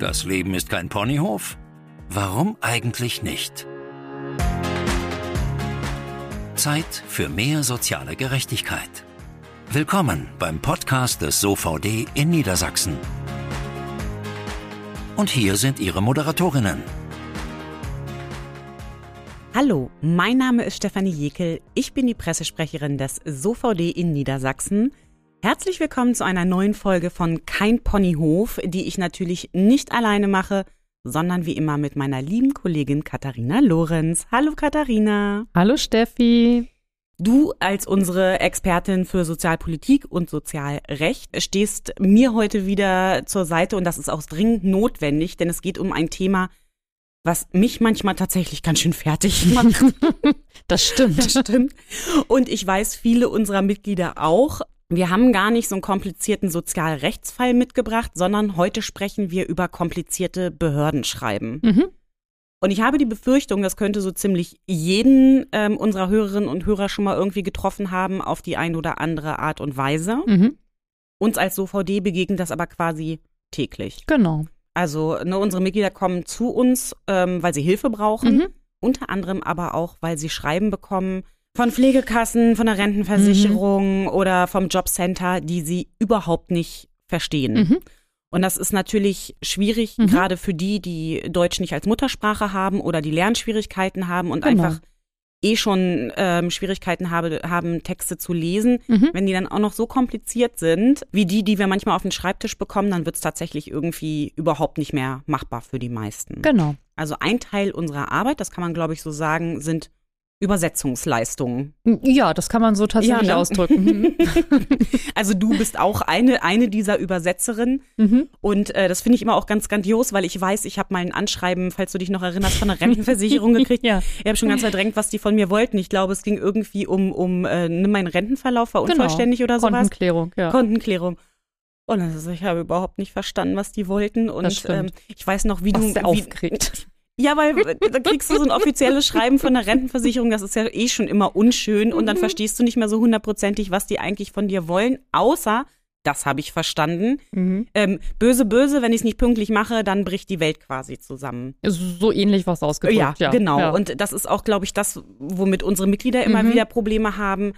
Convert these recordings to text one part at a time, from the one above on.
Das Leben ist kein Ponyhof? Warum eigentlich nicht? Zeit für mehr soziale Gerechtigkeit. Willkommen beim Podcast des SOVD in Niedersachsen. Und hier sind Ihre Moderatorinnen. Hallo, mein Name ist Stefanie Jekel. Ich bin die Pressesprecherin des SOVD in Niedersachsen. Herzlich willkommen zu einer neuen Folge von Kein Ponyhof, die ich natürlich nicht alleine mache, sondern wie immer mit meiner lieben Kollegin Katharina Lorenz. Hallo Katharina. Hallo Steffi. Du als unsere Expertin für Sozialpolitik und Sozialrecht stehst mir heute wieder zur Seite und das ist auch dringend notwendig, denn es geht um ein Thema, was mich manchmal tatsächlich ganz schön fertig macht. Das stimmt. Das stimmt. Und ich weiß, viele unserer Mitglieder auch. Wir haben gar nicht so einen komplizierten Sozialrechtsfall mitgebracht, sondern heute sprechen wir über komplizierte Behördenschreiben. Mhm. Und ich habe die Befürchtung, das könnte so ziemlich jeden ähm, unserer Hörerinnen und Hörer schon mal irgendwie getroffen haben, auf die eine oder andere Art und Weise. Mhm. Uns als SOVD begegnet das aber quasi täglich. Genau. Also ne, unsere Mitglieder kommen zu uns, ähm, weil sie Hilfe brauchen, Mhm. unter anderem aber auch, weil sie Schreiben bekommen von Pflegekassen, von der Rentenversicherung oder vom Jobcenter, die sie überhaupt nicht verstehen. Mhm. Und das ist natürlich schwierig, Mhm. gerade für die, die Deutsch nicht als Muttersprache haben oder die Lernschwierigkeiten haben und Genau. einfach eh schon ähm, Schwierigkeiten habe, haben, Texte zu lesen. Mhm. Wenn die dann auch noch so kompliziert sind, wie die, die wir manchmal auf den Schreibtisch bekommen, dann wird es tatsächlich irgendwie überhaupt nicht mehr machbar für die meisten. Genau. Also ein Teil unserer Arbeit, das kann man glaube ich so sagen, sind Übersetzungsleistungen. Ja, das kann man so tatsächlich Ja, ne? ausdrücken. Also du bist auch eine, eine dieser Übersetzerinnen. Mhm. Und äh, das finde ich immer auch ganz grandios, weil ich weiß, ich habe mal ein Anschreiben, falls du dich noch erinnerst, von der Rentenversicherung gekriegt. Ja. Ich habe schon ganz verdrängt, was die von mir wollten. Ich glaube, es ging irgendwie um, um äh, mein Rentenverlauf war unvollständig oder sowas. Kontenklärung, ja. Kontenklärung. Und also ich habe überhaupt nicht verstanden, was die wollten. Und ähm, ich weiß noch, wie Was du. Wie, aufgeregt. Ja, weil äh, da kriegst du so ein offizielles Schreiben von der Rentenversicherung, das ist ja eh schon immer unschön und dann Mhm. verstehst du nicht mehr so hundertprozentig, was die eigentlich von dir wollen, außer, das habe ich verstanden, Mhm. ähm, böse, böse, wenn ich es nicht pünktlich mache, dann bricht die Welt quasi zusammen. So ähnlich was ausgedrückt. Ja, Ja, genau. Ja. Und das ist auch, glaube ich, das, womit unsere Mitglieder immer Mhm. wieder Probleme haben,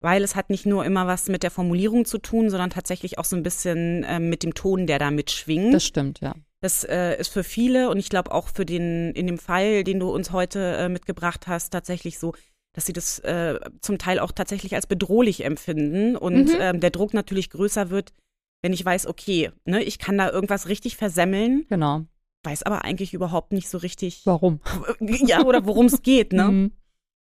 weil es hat nicht nur immer was mit der Formulierung zu tun, sondern tatsächlich auch so ein bisschen ähm, mit dem Ton, der da mitschwingt. das stimmt, ja. Das äh, ist für viele und ich glaube auch für den, in dem Fall, den du uns heute äh, mitgebracht hast, tatsächlich so, dass sie das äh, zum Teil auch tatsächlich als bedrohlich empfinden und Mhm. ähm, der Druck natürlich größer wird, wenn ich weiß, okay, ne, ich kann da irgendwas richtig versemmeln, Genau. weiß aber eigentlich überhaupt nicht so richtig, Warum? ja, oder worum es geht, ne? Mhm.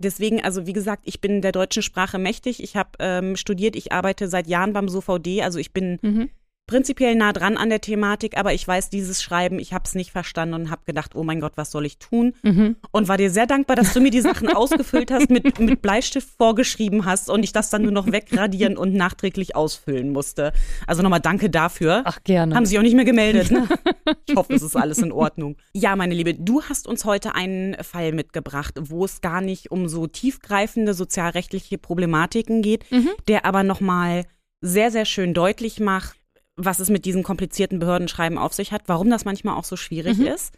Deswegen, also wie gesagt, ich bin der deutschen Sprache mächtig. Ich habe ähm, studiert, ich arbeite seit Jahren beim SOVD, also ich bin Mhm. Prinzipiell nah dran an der Thematik, aber ich weiß dieses Schreiben, ich habe es nicht verstanden und habe gedacht, oh mein Gott, was soll ich tun? Mhm. Und war dir sehr dankbar, dass du mir die Sachen ausgefüllt hast, mit, mit Bleistift vorgeschrieben hast und ich das dann nur noch wegradieren und nachträglich ausfüllen musste. Also nochmal danke dafür. Ach, gerne. Haben sich auch nicht mehr gemeldet. Ne? Ich hoffe, es ist alles in Ordnung. Ja, meine Liebe, du hast uns heute einen Fall mitgebracht, wo es gar nicht um so tiefgreifende sozialrechtliche Problematiken geht, Mhm. der aber nochmal sehr, sehr schön deutlich macht, was es mit diesen komplizierten Behördenschreiben auf sich hat, warum das manchmal auch so schwierig Mhm. ist.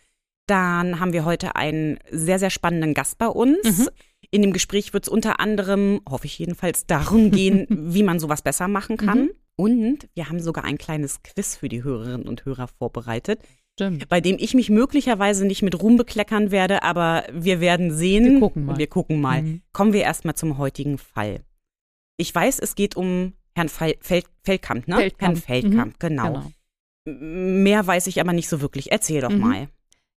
Dann haben wir heute einen sehr, sehr spannenden Gast bei uns. Mhm. In dem Gespräch wird es unter anderem, hoffe ich jedenfalls, darum gehen, wie man sowas besser machen kann. Mhm. Und wir haben sogar ein kleines Quiz für die Hörerinnen und Hörer vorbereitet, Stimmt. bei dem ich mich möglicherweise nicht mit Ruhm bekleckern werde, aber wir werden sehen. Wir gucken mal. Wir gucken mal. Mhm. Kommen wir erstmal zum heutigen Fall. Ich weiß, es geht um Herrn Fel Fel Feldkamp, ne? Feldkamp. Herrn Feldkamp, Mhm. genau. Genau. Mehr weiß ich aber nicht so wirklich. Erzähl doch Mhm. mal.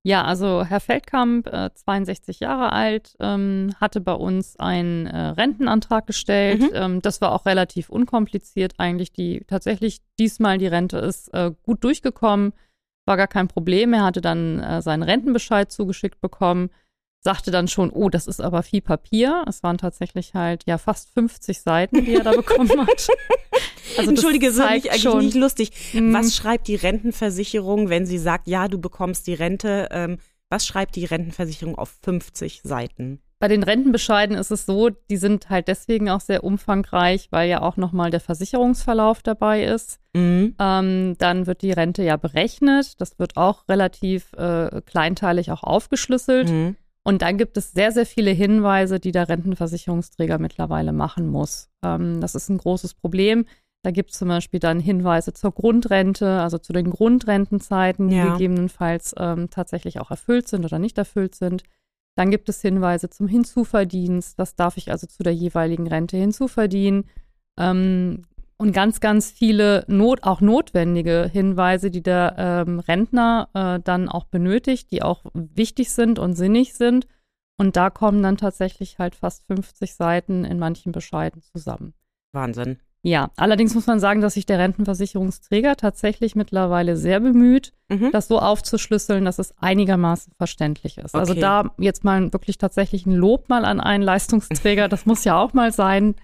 Ja, also Herr Feldkamp, äh, 62 Jahre alt, ähm, hatte bei uns einen äh, Rentenantrag gestellt. Mhm. Ähm, das war auch relativ unkompliziert eigentlich. Die tatsächlich diesmal die Rente ist äh, gut durchgekommen, war gar kein Problem. Er hatte dann äh, seinen Rentenbescheid zugeschickt bekommen, sagte dann schon, oh, das ist aber viel Papier. Es waren tatsächlich halt ja fast 50 Seiten, die er da bekommen hat. Also Entschuldige, das ist eigentlich schon, nicht lustig. Mm. Was schreibt die Rentenversicherung, wenn sie sagt, ja, du bekommst die Rente? Ähm, was schreibt die Rentenversicherung auf 50 Seiten? bei den Rentenbescheiden ist es so, die sind halt deswegen auch sehr umfangreich, weil ja auch nochmal der Versicherungsverlauf dabei ist. Mhm. Ähm, dann wird die Rente ja berechnet. Das wird auch relativ äh, kleinteilig auch aufgeschlüsselt. Mhm. Und dann gibt es sehr, sehr viele Hinweise, die der Rentenversicherungsträger mittlerweile machen muss. Ähm, das ist ein großes Problem. Da gibt es zum Beispiel dann Hinweise zur Grundrente, also zu den Grundrentenzeiten, die Ja. gegebenenfalls ähm, tatsächlich auch erfüllt sind oder nicht erfüllt sind. Dann gibt es Hinweise zum Hinzuverdienst. Was darf ich also zu der jeweiligen Rente hinzuverdienen? Ähm, und ganz, ganz viele Not, auch notwendige Hinweise, die der ähm, Rentner äh, dann auch benötigt, die auch wichtig sind und sinnig sind. Und da kommen dann tatsächlich halt fast 50 Seiten in manchen Bescheiden zusammen. Wahnsinn. Ja, allerdings muss man sagen, dass sich der Rentenversicherungsträger tatsächlich mittlerweile sehr bemüht, Mhm. das so aufzuschlüsseln, dass es einigermaßen verständlich ist. Also Okay. da jetzt mal wirklich tatsächlich ein Lob mal an einen Leistungsträger, das muss ja auch mal sein,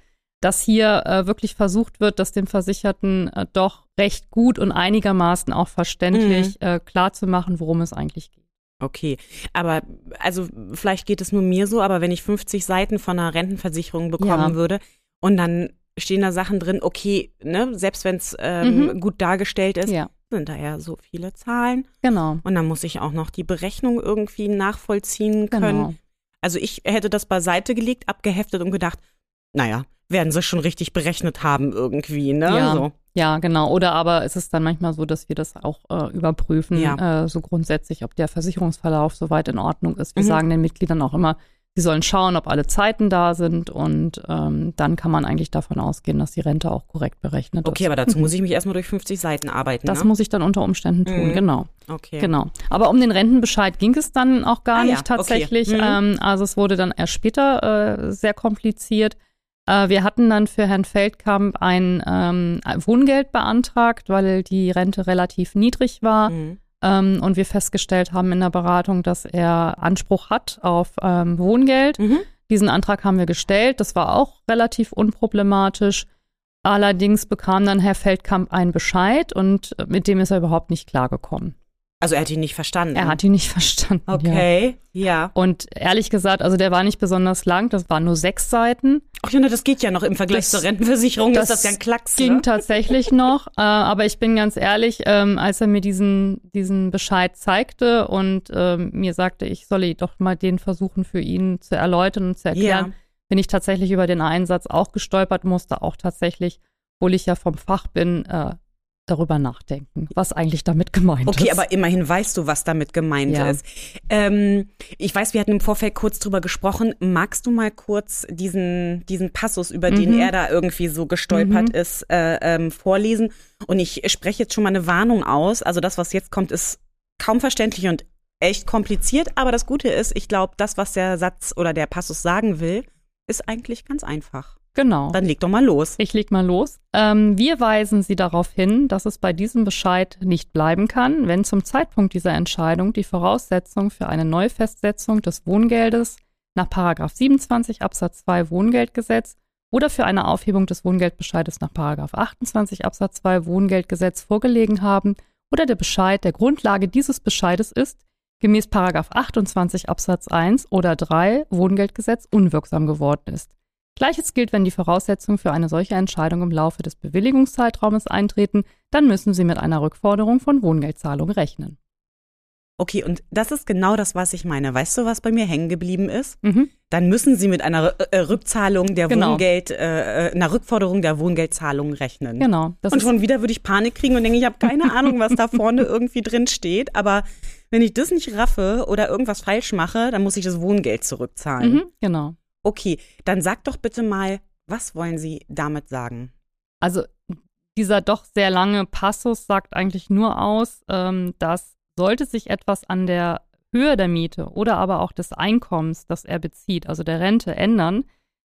dass hier äh, wirklich versucht wird, das dem Versicherten äh, doch recht gut und einigermaßen auch verständlich Mhm. äh, klar zu machen, worum es eigentlich geht. Okay, aber also vielleicht geht es nur mir so, aber wenn ich 50 Seiten von einer Rentenversicherung bekommen Ja. würde und dann stehen da Sachen drin, okay, ne, selbst wenn es ähm, Mhm. gut dargestellt ist, Ja, sind da ja so viele Zahlen genau. und dann muss ich auch noch die Berechnung irgendwie nachvollziehen können. Genau. Also ich hätte das beiseite gelegt, abgeheftet und gedacht, naja, werden sie schon richtig berechnet haben irgendwie, ne? Ja. So. Ja, genau. Oder aber es ist dann manchmal so, dass wir das auch äh, überprüfen, Ja. äh, so grundsätzlich, ob der Versicherungsverlauf soweit in Ordnung ist. Wir Mhm. sagen den Mitgliedern auch immer, sie sollen schauen, ob alle Zeiten da sind und ähm, dann kann man eigentlich davon ausgehen, dass die Rente auch korrekt berechnet Okay, ist. aber dazu muss ich mich erstmal durch 50 Seiten arbeiten. Das ne? muss ich dann unter Umständen tun, Mhm. genau. Okay. Genau. Aber um den Rentenbescheid ging es dann auch gar Ah ja, nicht tatsächlich. okay. Mhm. Ähm, also es wurde dann erst später äh, sehr kompliziert. Äh, wir hatten dann für Herrn Feldkamp ein ähm, Wohngeld beantragt, weil die Rente relativ niedrig war. Mhm. Ähm, und wir festgestellt haben in der Beratung, dass er Anspruch hat auf ähm, Wohngeld. Mhm. Diesen Antrag haben wir gestellt. Das war auch relativ unproblematisch. Allerdings bekam dann Herr Feldkamp einen Bescheid und äh, mit dem ist er überhaupt nicht klargekommen. Also er hat ihn nicht verstanden. Er hat ihn nicht verstanden. Ja. Okay, ja. Und ehrlich gesagt, also der war nicht besonders lang, das waren nur sechs Seiten. Ach ja, ne, das geht ja noch im Vergleich Das- zur Rentenversicherung. das ist das ja ein Klacks. Ging ne? tatsächlich noch, äh, aber ich bin ganz ehrlich, ähm, als er mir diesen, diesen Bescheid zeigte und ähm, mir sagte, ich solle doch mal den versuchen für ihn zu erläutern und zu erklären, Ja. bin ich tatsächlich über den Einsatz auch gestolpert, musste auch tatsächlich, obwohl ich ja vom Fach bin, äh, darüber nachdenken, was eigentlich damit gemeint ist. Okay, aber immerhin weißt du, was damit gemeint Ja. ist. Ähm, ich weiß, wir hatten im Vorfeld kurz drüber gesprochen. Magst du mal kurz diesen, diesen Passus, über den Mhm. er da irgendwie so gestolpert Mhm. ist, äh, ähm, vorlesen? Und ich spreche jetzt schon mal eine Warnung aus. Also das, was jetzt kommt, ist kaum verständlich und echt kompliziert. Aber das Gute ist, ich glaube, das, was der Satz oder der Passus sagen will, ist eigentlich ganz einfach. Genau. Dann leg doch mal los. Ich leg mal los. Ähm, wir weisen Sie darauf hin, dass es bei diesem Bescheid nicht bleiben kann, wenn zum Zeitpunkt dieser Entscheidung die Voraussetzung für eine Neufestsetzung des Wohngeldes nach 27 Absatz 2 Wohngeldgesetz oder für eine Aufhebung des Wohngeldbescheides nach 28 Absatz 2 Wohngeldgesetz vorgelegen haben oder der Bescheid der Grundlage dieses Bescheides ist, gemäß 28 Absatz 1 oder 3 Wohngeldgesetz unwirksam geworden ist. Gleiches gilt, wenn die Voraussetzungen für eine solche Entscheidung im Laufe des Bewilligungszeitraumes eintreten, dann müssen Sie mit einer Rückforderung von Wohngeldzahlung rechnen. Okay, und das ist genau das, was ich meine. Weißt du, was bei mir hängen geblieben ist? Mhm. Dann müssen Sie mit einer äh, Rückzahlung der Genau. Wohngeld, äh, äh, einer Rückforderung der Wohngeldzahlung rechnen. Genau. Das und schon wieder würde ich Panik kriegen und denke, ich habe keine Ahnung, was da vorne irgendwie drin steht. Aber wenn ich das nicht raffe oder irgendwas falsch mache, dann muss ich das Wohngeld zurückzahlen. mhm, genau. Okay, dann sag doch bitte mal, was wollen Sie damit sagen? Also dieser doch sehr lange Passus sagt eigentlich nur aus, ähm, dass sollte sich etwas an der Höhe der Miete oder aber auch des Einkommens, das er bezieht, also der Rente, ändern,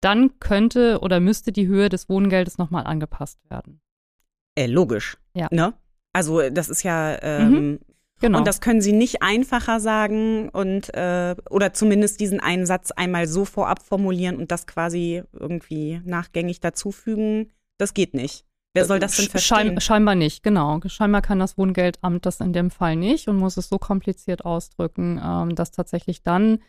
dann könnte oder müsste die Höhe des Wohngeldes nochmal angepasst werden. Äh, logisch. Ja. Ne? Also das ist ja ähm, Genau. Und das können Sie nicht einfacher sagen und äh, oder zumindest diesen einen Satz einmal so vorab formulieren und das quasi irgendwie nachgängig dazufügen. Das geht nicht. Wer soll das denn Sch- verstehen? Schein, scheinbar nicht, genau. Scheinbar kann das Wohngeldamt das in dem Fall nicht und muss es so kompliziert ausdrücken, ähm, dass tatsächlich dann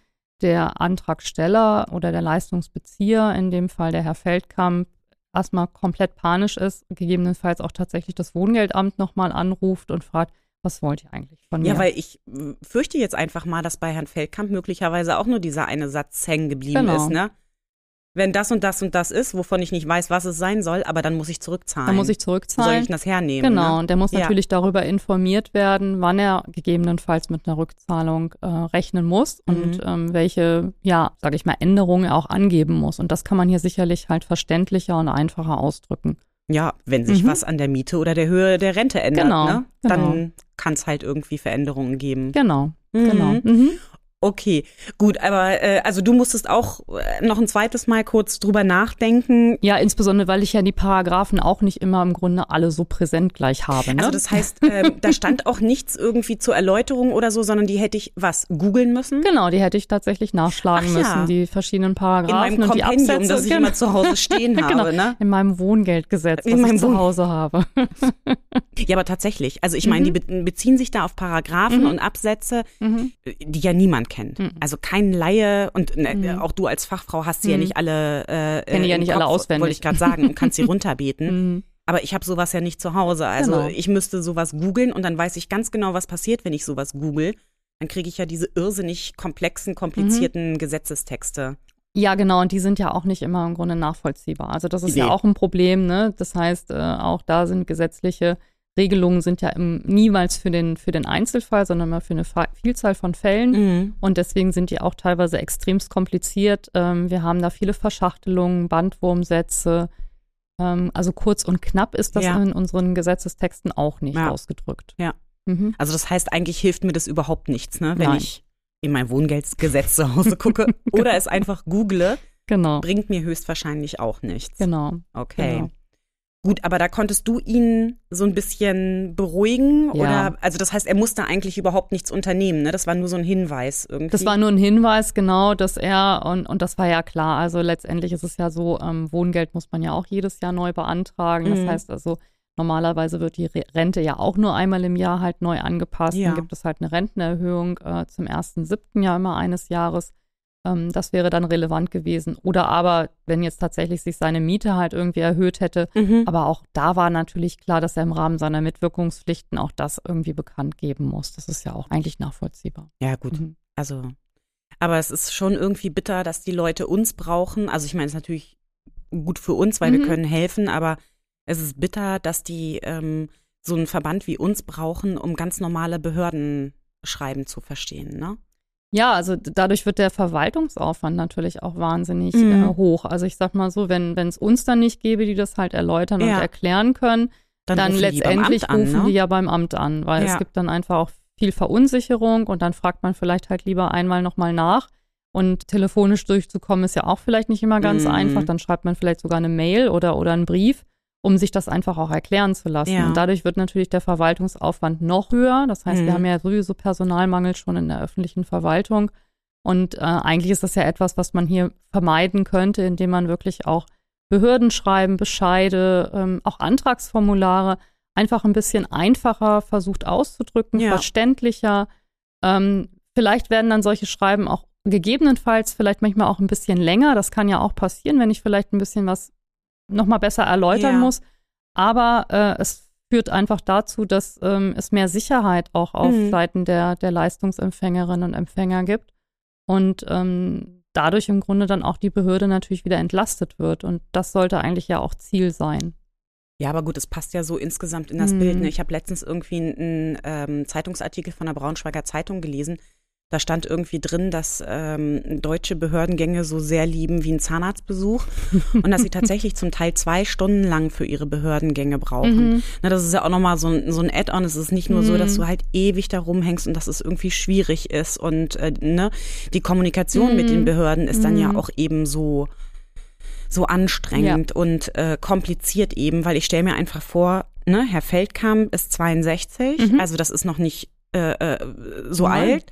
der Antragsteller oder der Leistungsbezieher, in dem Fall der Herr Feldkamp, erstmal komplett panisch ist, gegebenenfalls auch tatsächlich das Wohngeldamt nochmal anruft und fragt, was wollt ihr eigentlich von mir? Ja, weil ich fürchte jetzt einfach mal, dass bei Herrn Feldkamp möglicherweise auch nur dieser eine Satz hängen geblieben Genau. ist, ne? Wenn das und das und das ist, wovon ich nicht weiß, was es sein soll, aber dann muss ich zurückzahlen. Dann muss ich Wo soll ich zurückzahlen. das hernehmen? Genau, Ne? und der muss Ja. natürlich darüber informiert werden, wann er gegebenenfalls mit einer Rückzahlung äh, rechnen muss und Mhm. ähm, welche, ja, sage ich mal, Änderungen er auch angeben muss. Und das kann man hier sicherlich halt verständlicher und einfacher ausdrücken. Ja, wenn sich Mhm. was an der Miete oder der Höhe der Rente ändert, Genau, ne? genau. dann kann es halt irgendwie Veränderungen geben. Genau, Mhm. genau. Mhm. Okay, gut, aber äh, also du musstest auch äh, noch ein zweites Mal kurz drüber nachdenken. Ja, insbesondere, weil ich ja die Paragraphen auch nicht immer im Grunde alle so präsent gleich habe. Ne? Also das heißt, ähm, da stand auch nichts irgendwie zur Erläuterung oder so, sondern die hätte ich was googeln müssen. Genau, die hätte ich tatsächlich nachschlagen Ach ja. müssen, die verschiedenen In Paragraphen meinem und die Absätze. das ich genau. immer zu Hause stehen habe, Genau. ne? In meinem Wohngeldgesetz, In was meinem ich zu Wohn- Hause habe. Ja, aber tatsächlich. Also ich meine, die be beziehen sich da auf Paragraphen Mhm. und Absätze, Mhm. die ja niemand kennt. Mhm. Also kein Laie und ne, Mhm. auch du als Fachfrau hast sie ja Mhm. nicht alle äh, Kenne ja nicht alle Kopf, auswendig. Wollte ich gerade sagen und kannst sie runterbeten. Mhm. Aber ich habe sowas ja nicht zu Hause. Also Genau. ich müsste sowas googeln und dann weiß ich ganz genau, was passiert, wenn ich sowas google. Dann kriege ich ja diese irrsinnig komplexen, komplizierten Mhm. Gesetzestexte. Ja, genau, und die sind ja auch nicht immer im Grunde nachvollziehbar. Also das ist Nee. ja auch ein Problem, ne? Das heißt, äh, auch da sind gesetzliche Regelungen sind ja im, niemals für den, für den Einzelfall, sondern immer für eine Vielzahl von Fällen. Mhm. Und deswegen sind die auch teilweise extremst kompliziert. Ähm, wir haben da viele Verschachtelungen, Bandwurmsätze. Ähm, also kurz und knapp ist das Ja. in unseren Gesetzestexten auch nicht Ja. ausgedrückt. Ja. Mhm. Also das heißt, eigentlich hilft mir das überhaupt nichts, ne? wenn Nein. ich in mein Wohngeldgesetz zu Hause gucke oder es einfach google, Genau. bringt mir höchstwahrscheinlich auch nichts. Genau. Okay. Genau. Gut, aber da konntest du ihn so ein bisschen beruhigen Ja. oder also das heißt, er musste eigentlich überhaupt nichts unternehmen, ne? Das war nur so ein Hinweis irgendwie. Das war nur ein Hinweis, genau, dass er, und, und das war ja klar, also letztendlich ist es ja so, ähm, Wohngeld muss man ja auch jedes Jahr neu beantragen. Das Mhm. heißt also, normalerweise wird die Re Rente ja auch nur einmal im Jahr halt neu angepasst. Ja. Dann gibt es halt eine Rentenerhöhung äh, zum 1.7. Jahr immer eines Jahres. Ähm, das wäre dann relevant gewesen. Oder aber, wenn jetzt tatsächlich sich seine Miete halt irgendwie erhöht hätte, Mhm. aber auch da war natürlich klar, dass er im Rahmen seiner Mitwirkungspflichten auch das irgendwie bekannt geben muss. Das ist ja auch eigentlich nachvollziehbar. Ja, gut. Mhm. Also, aber es ist schon irgendwie bitter, dass die Leute uns brauchen. Also ich meine, es ist natürlich gut für uns, weil Mhm. wir können helfen, aber es ist bitter, dass die ähm, so einen Verband wie uns brauchen, um ganz normale Behördenschreiben zu verstehen, ne? Ja, also dadurch wird der Verwaltungsaufwand natürlich auch wahnsinnig Mhm. äh, hoch. Also ich sag mal so, wenn es uns dann nicht gäbe, die das halt erläutern und Ja. erklären können, dann, die beim letztendlich Amt an, rufen ne? die ja beim Amt an, weil Ja. es gibt dann einfach auch viel Verunsicherung und dann fragt man vielleicht halt lieber einmal nochmal nach. Und telefonisch durchzukommen ist ja auch vielleicht nicht immer ganz Mhm. einfach. Dann schreibt man vielleicht sogar eine Mail oder, oder einen Brief, um sich das einfach auch erklären zu lassen. Ja. Und dadurch wird natürlich der Verwaltungsaufwand noch höher. Das heißt, Mhm. wir haben ja sowieso Personalmangel schon in der öffentlichen Verwaltung. Und äh, eigentlich ist das ja etwas, was man hier vermeiden könnte, indem man wirklich auch Behördenschreiben, Bescheide, ähm, auch Antragsformulare einfach ein bisschen einfacher versucht auszudrücken, Ja. verständlicher. Ähm, vielleicht werden dann solche Schreiben auch gegebenenfalls vielleicht manchmal auch ein bisschen länger. Das kann ja auch passieren, wenn ich vielleicht ein bisschen was nochmal besser erläutern Ja. muss. Aber äh, es führt einfach dazu, dass ähm, es mehr Sicherheit auch auf Mhm. Seiten der, der Leistungsempfängerinnen und Empfänger gibt. Und ähm, dadurch im Grunde dann auch die Behörde natürlich wieder entlastet wird. Und das sollte eigentlich ja auch Ziel sein. Ja, aber gut, es passt ja so insgesamt in das Mhm. Bild. Ne? Ich habe letztens irgendwie einen ähm, Zeitungsartikel von der Braunschweiger Zeitung gelesen. Da stand irgendwie drin, dass ähm, deutsche Behördengänge so sehr lieben wie ein Zahnarztbesuch und dass sie tatsächlich zum Teil zwei Stunden lang für ihre Behördengänge brauchen. Mhm. Na, das ist ja auch nochmal so ein, so ein Add-on. Es ist nicht nur so, dass Mhm. du halt ewig da rumhängst und dass es irgendwie schwierig ist. Und äh, ne, die Kommunikation mit den Mhm. Behörden ist dann ja Mhm. auch eben so, so anstrengend und äh, kompliziert eben, weil ich stelle mir einfach vor, ne, Herr Feldkamp ist 62, Mhm. also das ist noch nicht äh, äh, so Nein. alt.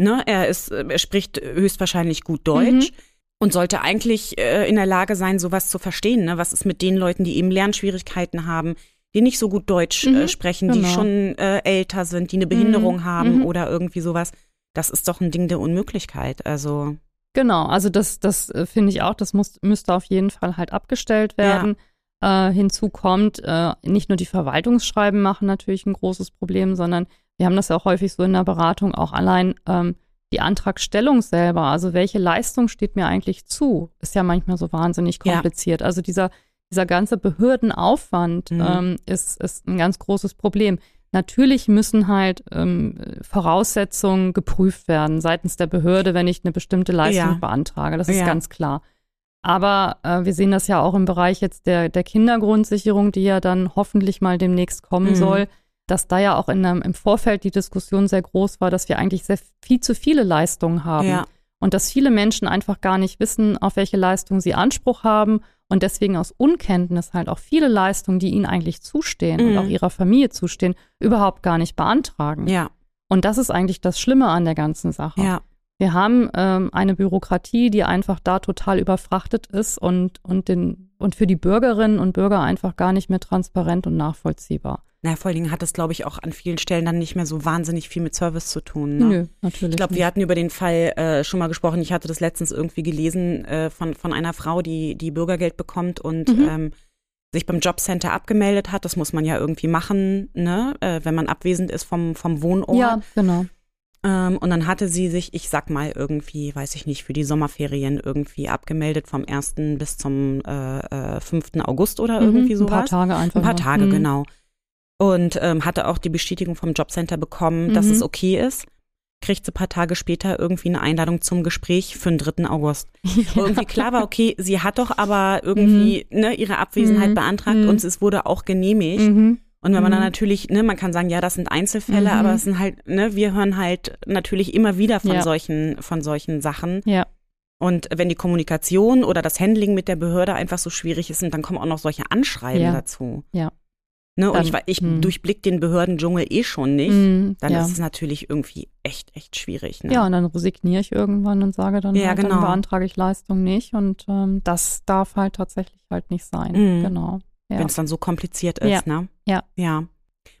Ne, er ist, äh, er spricht höchstwahrscheinlich gut Deutsch. Mhm. Und sollte eigentlich äh, in der Lage sein, sowas zu verstehen. Ne? Was ist mit den Leuten, die eben Lernschwierigkeiten haben, die nicht so gut Deutsch äh, Mhm, sprechen, die genau. schon äh, älter sind, die eine Behinderung Mhm, haben mhm. oder irgendwie sowas. das ist doch ein Ding der Unmöglichkeit. Also. Genau, also das, das äh, finde ich auch, das muss, müsste auf jeden Fall halt abgestellt werden. Ja. Äh, hinzu kommt, äh, nicht nur die Verwaltungsschreiben machen natürlich ein großes Problem, sondern wir haben das ja auch häufig so in der Beratung, auch allein ähm, die Antragstellung selber, also welche Leistung steht mir eigentlich zu, ist ja manchmal so wahnsinnig kompliziert. Ja. Also dieser, dieser ganze Behördenaufwand mhm. ähm, ist, ist ein ganz großes Problem. Natürlich müssen halt ähm, Voraussetzungen geprüft werden seitens der Behörde, wenn ich eine bestimmte Leistung ja. beantrage. Das ist ja. ganz klar. Aber äh, wir sehen das ja auch im Bereich jetzt der, der Kindergrundsicherung, die ja dann hoffentlich mal demnächst kommen mhm. soll dass da ja auch in einem, im Vorfeld die Diskussion sehr groß war, dass wir eigentlich sehr viel zu viele Leistungen haben. Ja. Und dass viele Menschen einfach gar nicht wissen, auf welche Leistungen sie Anspruch haben und deswegen aus Unkenntnis halt auch viele Leistungen, die ihnen eigentlich zustehen mhm. und auch ihrer Familie zustehen, überhaupt gar nicht beantragen. Ja. Und das ist eigentlich das Schlimme an der ganzen Sache. Ja. Wir haben ähm, eine Bürokratie, die einfach da total überfrachtet ist und, und, den, und für die Bürgerinnen und Bürger einfach gar nicht mehr transparent und nachvollziehbar. Na, vor allen Dingen hat es, glaube ich, auch an vielen Stellen dann nicht mehr so wahnsinnig viel mit Service zu tun. Ne? Nö, natürlich. Ich glaube, wir hatten über den Fall äh, schon mal gesprochen. Ich hatte das letztens irgendwie gelesen äh, von, von einer Frau, die, die Bürgergeld bekommt und mhm. ähm, sich beim Jobcenter abgemeldet hat. Das muss man ja irgendwie machen, ne? Äh, wenn man abwesend ist vom, vom Wohnort. Ja, genau. Ähm, und dann hatte sie sich, ich sag mal, irgendwie, weiß ich nicht, für die Sommerferien irgendwie abgemeldet vom 1. bis zum äh, äh, 5. August oder mhm, irgendwie sowas. Ein paar Tage einfach. Ein paar Tage, mhm. genau und ähm, hatte auch die Bestätigung vom Jobcenter bekommen, mhm. dass es okay ist. Kriegt sie ein paar Tage später irgendwie eine Einladung zum Gespräch für den 3. August. Ja. Irgendwie klar war, okay, sie hat doch aber irgendwie mhm. ne, ihre Abwesenheit mhm. beantragt mhm. und es wurde auch genehmigt. Mhm. Und wenn man dann mhm. natürlich, ne, man kann sagen, ja, das sind Einzelfälle, aber es sind halt, ne, wir hören halt natürlich immer wieder von ja. solchen, von solchen Sachen. Ja. Und wenn die Kommunikation oder das Handling mit der Behörde einfach so schwierig ist, dann kommen auch noch solche Anschreiben ja. dazu. Ja. Ne, und ich, ich hm. durchblick den Behördendschungel eh schon nicht. Hm, dann ja. ist es natürlich irgendwie echt, echt schwierig. Ne? Ja, und dann resigniere ich irgendwann und sage dann, ja, halt, genau. dann beantrage ich Leistung nicht. Und ähm, das darf halt tatsächlich halt nicht sein. Mhm. Genau. Ja. Wenn es dann so kompliziert ist, ja. ne? Ja. Ja.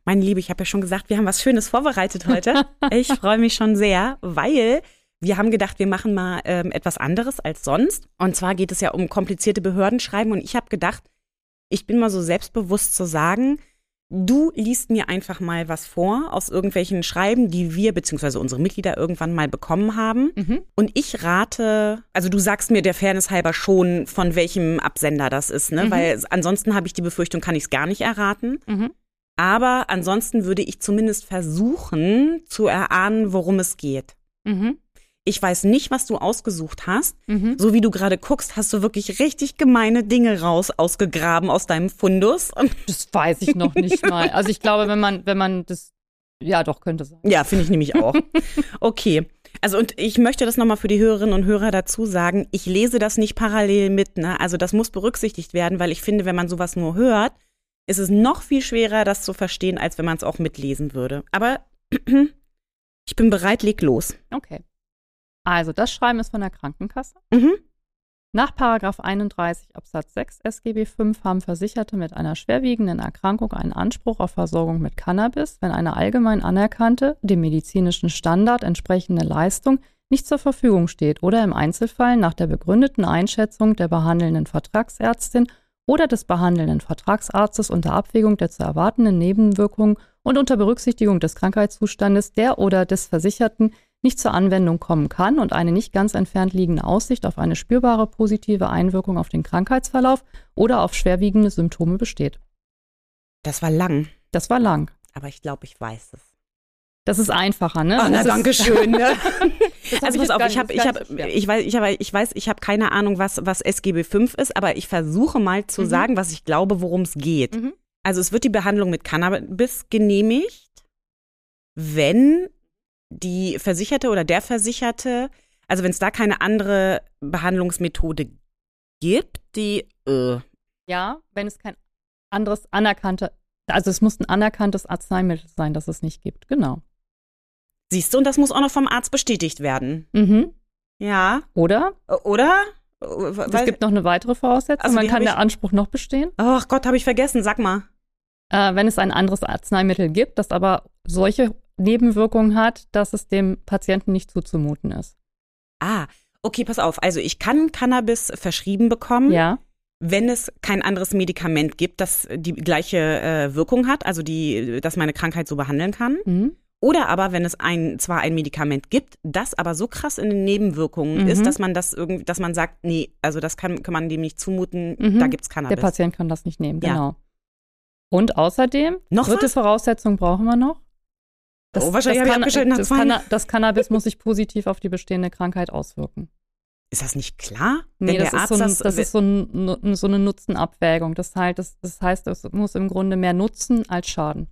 Meine Liebe, ich habe ja schon gesagt, wir haben was Schönes vorbereitet heute. ich freue mich schon sehr, weil wir haben gedacht, wir machen mal ähm, etwas anderes als sonst. Und zwar geht es ja um komplizierte Behördenschreiben. Und ich habe gedacht, ich bin mal so selbstbewusst zu sagen, du liest mir einfach mal was vor aus irgendwelchen Schreiben, die wir bzw. unsere Mitglieder irgendwann mal bekommen haben. Mhm. Und ich rate, also du sagst mir der Fairness halber schon, von welchem Absender das ist, ne? Mhm. Weil ansonsten habe ich die Befürchtung, kann ich es gar nicht erraten. Mhm. Aber ansonsten würde ich zumindest versuchen zu erahnen, worum es geht. Mhm ich weiß nicht, was du ausgesucht hast. Mhm. So wie du gerade guckst, hast du wirklich richtig gemeine Dinge raus ausgegraben aus deinem Fundus. Das weiß ich noch nicht mal. Also ich glaube, wenn man, wenn man das, ja, doch könnte sein. Ja, finde ich nämlich auch. Okay. Also und ich möchte das nochmal für die Hörerinnen und Hörer dazu sagen, ich lese das nicht parallel mit, ne? Also das muss berücksichtigt werden, weil ich finde, wenn man sowas nur hört, ist es noch viel schwerer, das zu verstehen, als wenn man es auch mitlesen würde. Aber ich bin bereit, leg los. Okay. Also, das Schreiben ist von der Krankenkasse. Mhm. Nach 31 Absatz 6 SGB V haben Versicherte mit einer schwerwiegenden Erkrankung einen Anspruch auf Versorgung mit Cannabis, wenn eine allgemein anerkannte, dem medizinischen Standard entsprechende Leistung nicht zur Verfügung steht oder im Einzelfall nach der begründeten Einschätzung der behandelnden Vertragsärztin oder des behandelnden Vertragsarztes unter Abwägung der zu erwartenden Nebenwirkungen und unter Berücksichtigung des Krankheitszustandes der oder des Versicherten nicht zur Anwendung kommen kann und eine nicht ganz entfernt liegende Aussicht auf eine spürbare positive Einwirkung auf den Krankheitsverlauf oder auf schwerwiegende Symptome besteht. Das war lang. Das war lang. Aber ich glaube, ich weiß es. Das ist einfacher, ne? Oh, na, danke schön. Ne? also pass auf, ich habe, ich habe, ich weiß, ich habe, ich weiß, ich habe keine Ahnung, was was SGB 5 ist, aber ich versuche mal zu mhm. sagen, was ich glaube, worum es geht. Mhm. Also es wird die Behandlung mit Cannabis genehmigt, wenn die Versicherte oder der Versicherte, also wenn es da keine andere Behandlungsmethode gibt, die äh. Ja, wenn es kein anderes anerkannte, also es muss ein anerkanntes Arzneimittel sein, das es nicht gibt, genau. Siehst du, und das muss auch noch vom Arzt bestätigt werden. Mhm. Ja. Oder? Oder? es gibt noch eine weitere Voraussetzung. Also Man kann der Anspruch noch bestehen. Ach Gott, habe ich vergessen. Sag mal. Äh, wenn es ein anderes Arzneimittel gibt, das aber solche Nebenwirkungen hat, dass es dem Patienten nicht zuzumuten ist. Ah, okay, pass auf. Also ich kann Cannabis verschrieben bekommen, Ja. wenn es kein anderes Medikament gibt, das die gleiche äh, Wirkung hat, also die, das meine Krankheit so behandeln kann. Mhm. Oder aber, wenn es ein, zwar ein Medikament gibt, das aber so krass in den Nebenwirkungen Mhm. ist, dass man das irgendwie, dass man sagt, nee, also das kann, kann man dem nicht zumuten, Mhm. da gibt's Der Cannabis. Patient kann das nicht nehmen, Ja. genau. Und außerdem, Noch dritte was? Voraussetzung brauchen wir noch. Oh, wahrscheinlich hab ich abgeschaltet nach das. Canna das Cannabis muss sich positiv auf die bestehende Krankheit auswirken. Ist das nicht klar? Nee, das, ist so, ein, das, das ist so, ein, so eine Nutzenabwägung. Das, halt, das, das heißt, es muss im Grunde mehr Nutzen als Schaden.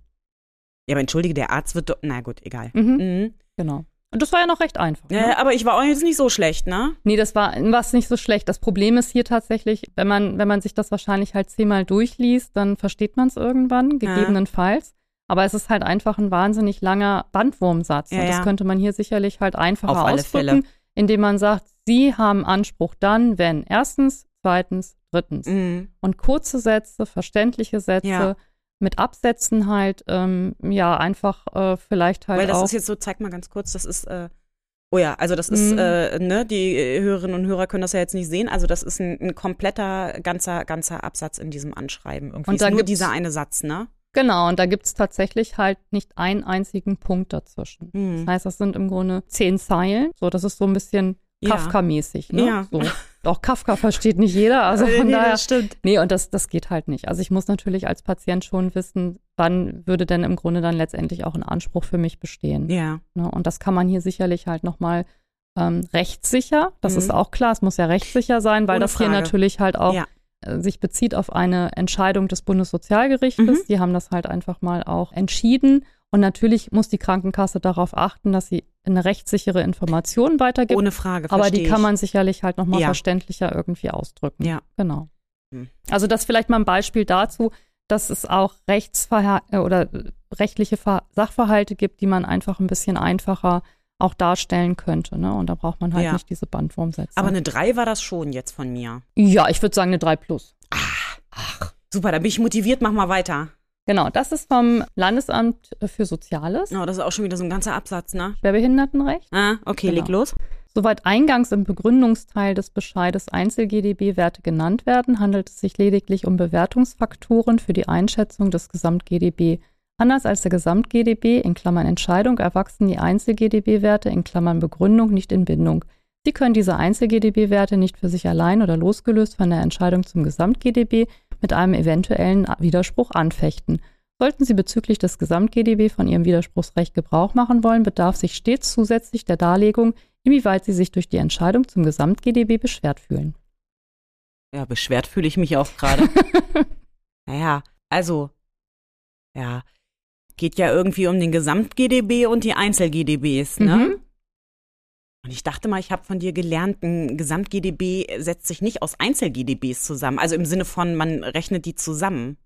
ja, aber entschuldige, der Arzt wird doch, na gut, egal. Mhm. Mhm. Genau. Und das war ja noch recht einfach. Ne? aber ich war auch jetzt nicht so schlecht, ne? Nee, das war was nicht so schlecht. Das Problem ist hier tatsächlich, wenn man, wenn man sich das wahrscheinlich halt zehnmal durchliest, dann versteht man es irgendwann, Ja. gegebenenfalls. Aber es ist halt einfach ein wahnsinnig langer Bandwurmsatz. Ja, und das könnte man hier sicherlich halt einfacher ausdrücken, indem man sagt, Sie haben Anspruch dann, wenn erstens, zweitens, drittens. Mhm. Und kurze Sätze, verständliche Sätze, mit Absätzen halt, ähm, ja, einfach äh, vielleicht halt Weil das auch. ist jetzt so, zeig mal ganz kurz, das ist, äh, oh ja, also das ist, Mhm. äh, ne, die äh, Hörerinnen und Hörer können das ja jetzt nicht sehen, also das ist ein, ein kompletter, ganzer, ganzer Absatz in diesem Anschreiben. Irgendwie Und ist da nur dieser eine Satz, ne? Genau, und da gibt's tatsächlich halt nicht einen einzigen Punkt dazwischen. Mhm. Das heißt, das sind im Grunde zehn Zeilen. So, das ist so ein bisschen Ja. Kafka-mäßig. Ne? Ja. So. Auch Kafka versteht nicht jeder. Also von nee, daher. das stimmt. Nee, und das, das geht halt nicht. Also ich muss natürlich als Patient schon wissen, wann würde denn im Grunde dann letztendlich auch ein Anspruch für mich bestehen. Ja. Ne? Und das kann man hier sicherlich halt nochmal ähm, rechtssicher, das Mhm. ist auch klar, es muss ja rechtssicher sein, weil Ohne das hier Frage. natürlich halt auch Ja. Äh, sich bezieht auf eine Entscheidung des Bundessozialgerichtes. Mhm. Die haben das halt einfach mal auch entschieden. Und natürlich muss die Krankenkasse darauf achten, dass sie eine rechtssichere Information weitergibt. Ohne Frage, aber die kann man sicherlich halt nochmal Ja. verständlicher irgendwie ausdrücken. Ja. Genau. Hm. Also das vielleicht mal ein Beispiel dazu, dass es auch Rechtsverha äh, oder äh, rechtliche Ver Sachverhalte gibt, die man einfach ein bisschen einfacher auch darstellen könnte. Ne? Und da braucht man halt Ja. nicht diese Bandwurmsätze. Aber eine 3 war das schon jetzt von mir. ja, ich würde sagen eine 3 plus. Super, da bin ich motiviert, mach mal weiter. Genau, das ist vom Landesamt für Soziales, Oh, das ist auch schon wieder so ein ganzer Absatz, ne? Schwerbehindertenrecht. Ah, okay, Genau. leg los. Soweit eingangs im Begründungsteil des Bescheides Einzel-GDB-Werte genannt werden, handelt es sich lediglich um Bewertungsfaktoren für die Einschätzung des Gesamt-GDB. Anders als der Gesamt-GDB in Klammern Entscheidung erwachsen die Einzel-GDB-Werte in Klammern Begründung nicht in Bindung. Sie können diese Einzel-GDB-Werte nicht für sich allein oder losgelöst von der Entscheidung zum Gesamt-GDB mit einem eventuellen Widerspruch anfechten. Sollten Sie bezüglich des Gesamt-GDB von Ihrem Widerspruchsrecht Gebrauch machen wollen, bedarf sich stets zusätzlich der Darlegung, inwieweit Sie sich durch die Entscheidung zum Gesamt-GDB beschwert fühlen. Ja, beschwert fühle ich mich auch gerade. naja, also, ja, geht ja irgendwie um den Gesamt-GDB und die Einzel-GDBs, ne? Mhm. Und ich dachte mal, ich habe von dir gelernt, ein Gesamt-GDB setzt sich nicht aus Einzel-GDBs zusammen. Also im Sinne von, man rechnet die zusammen.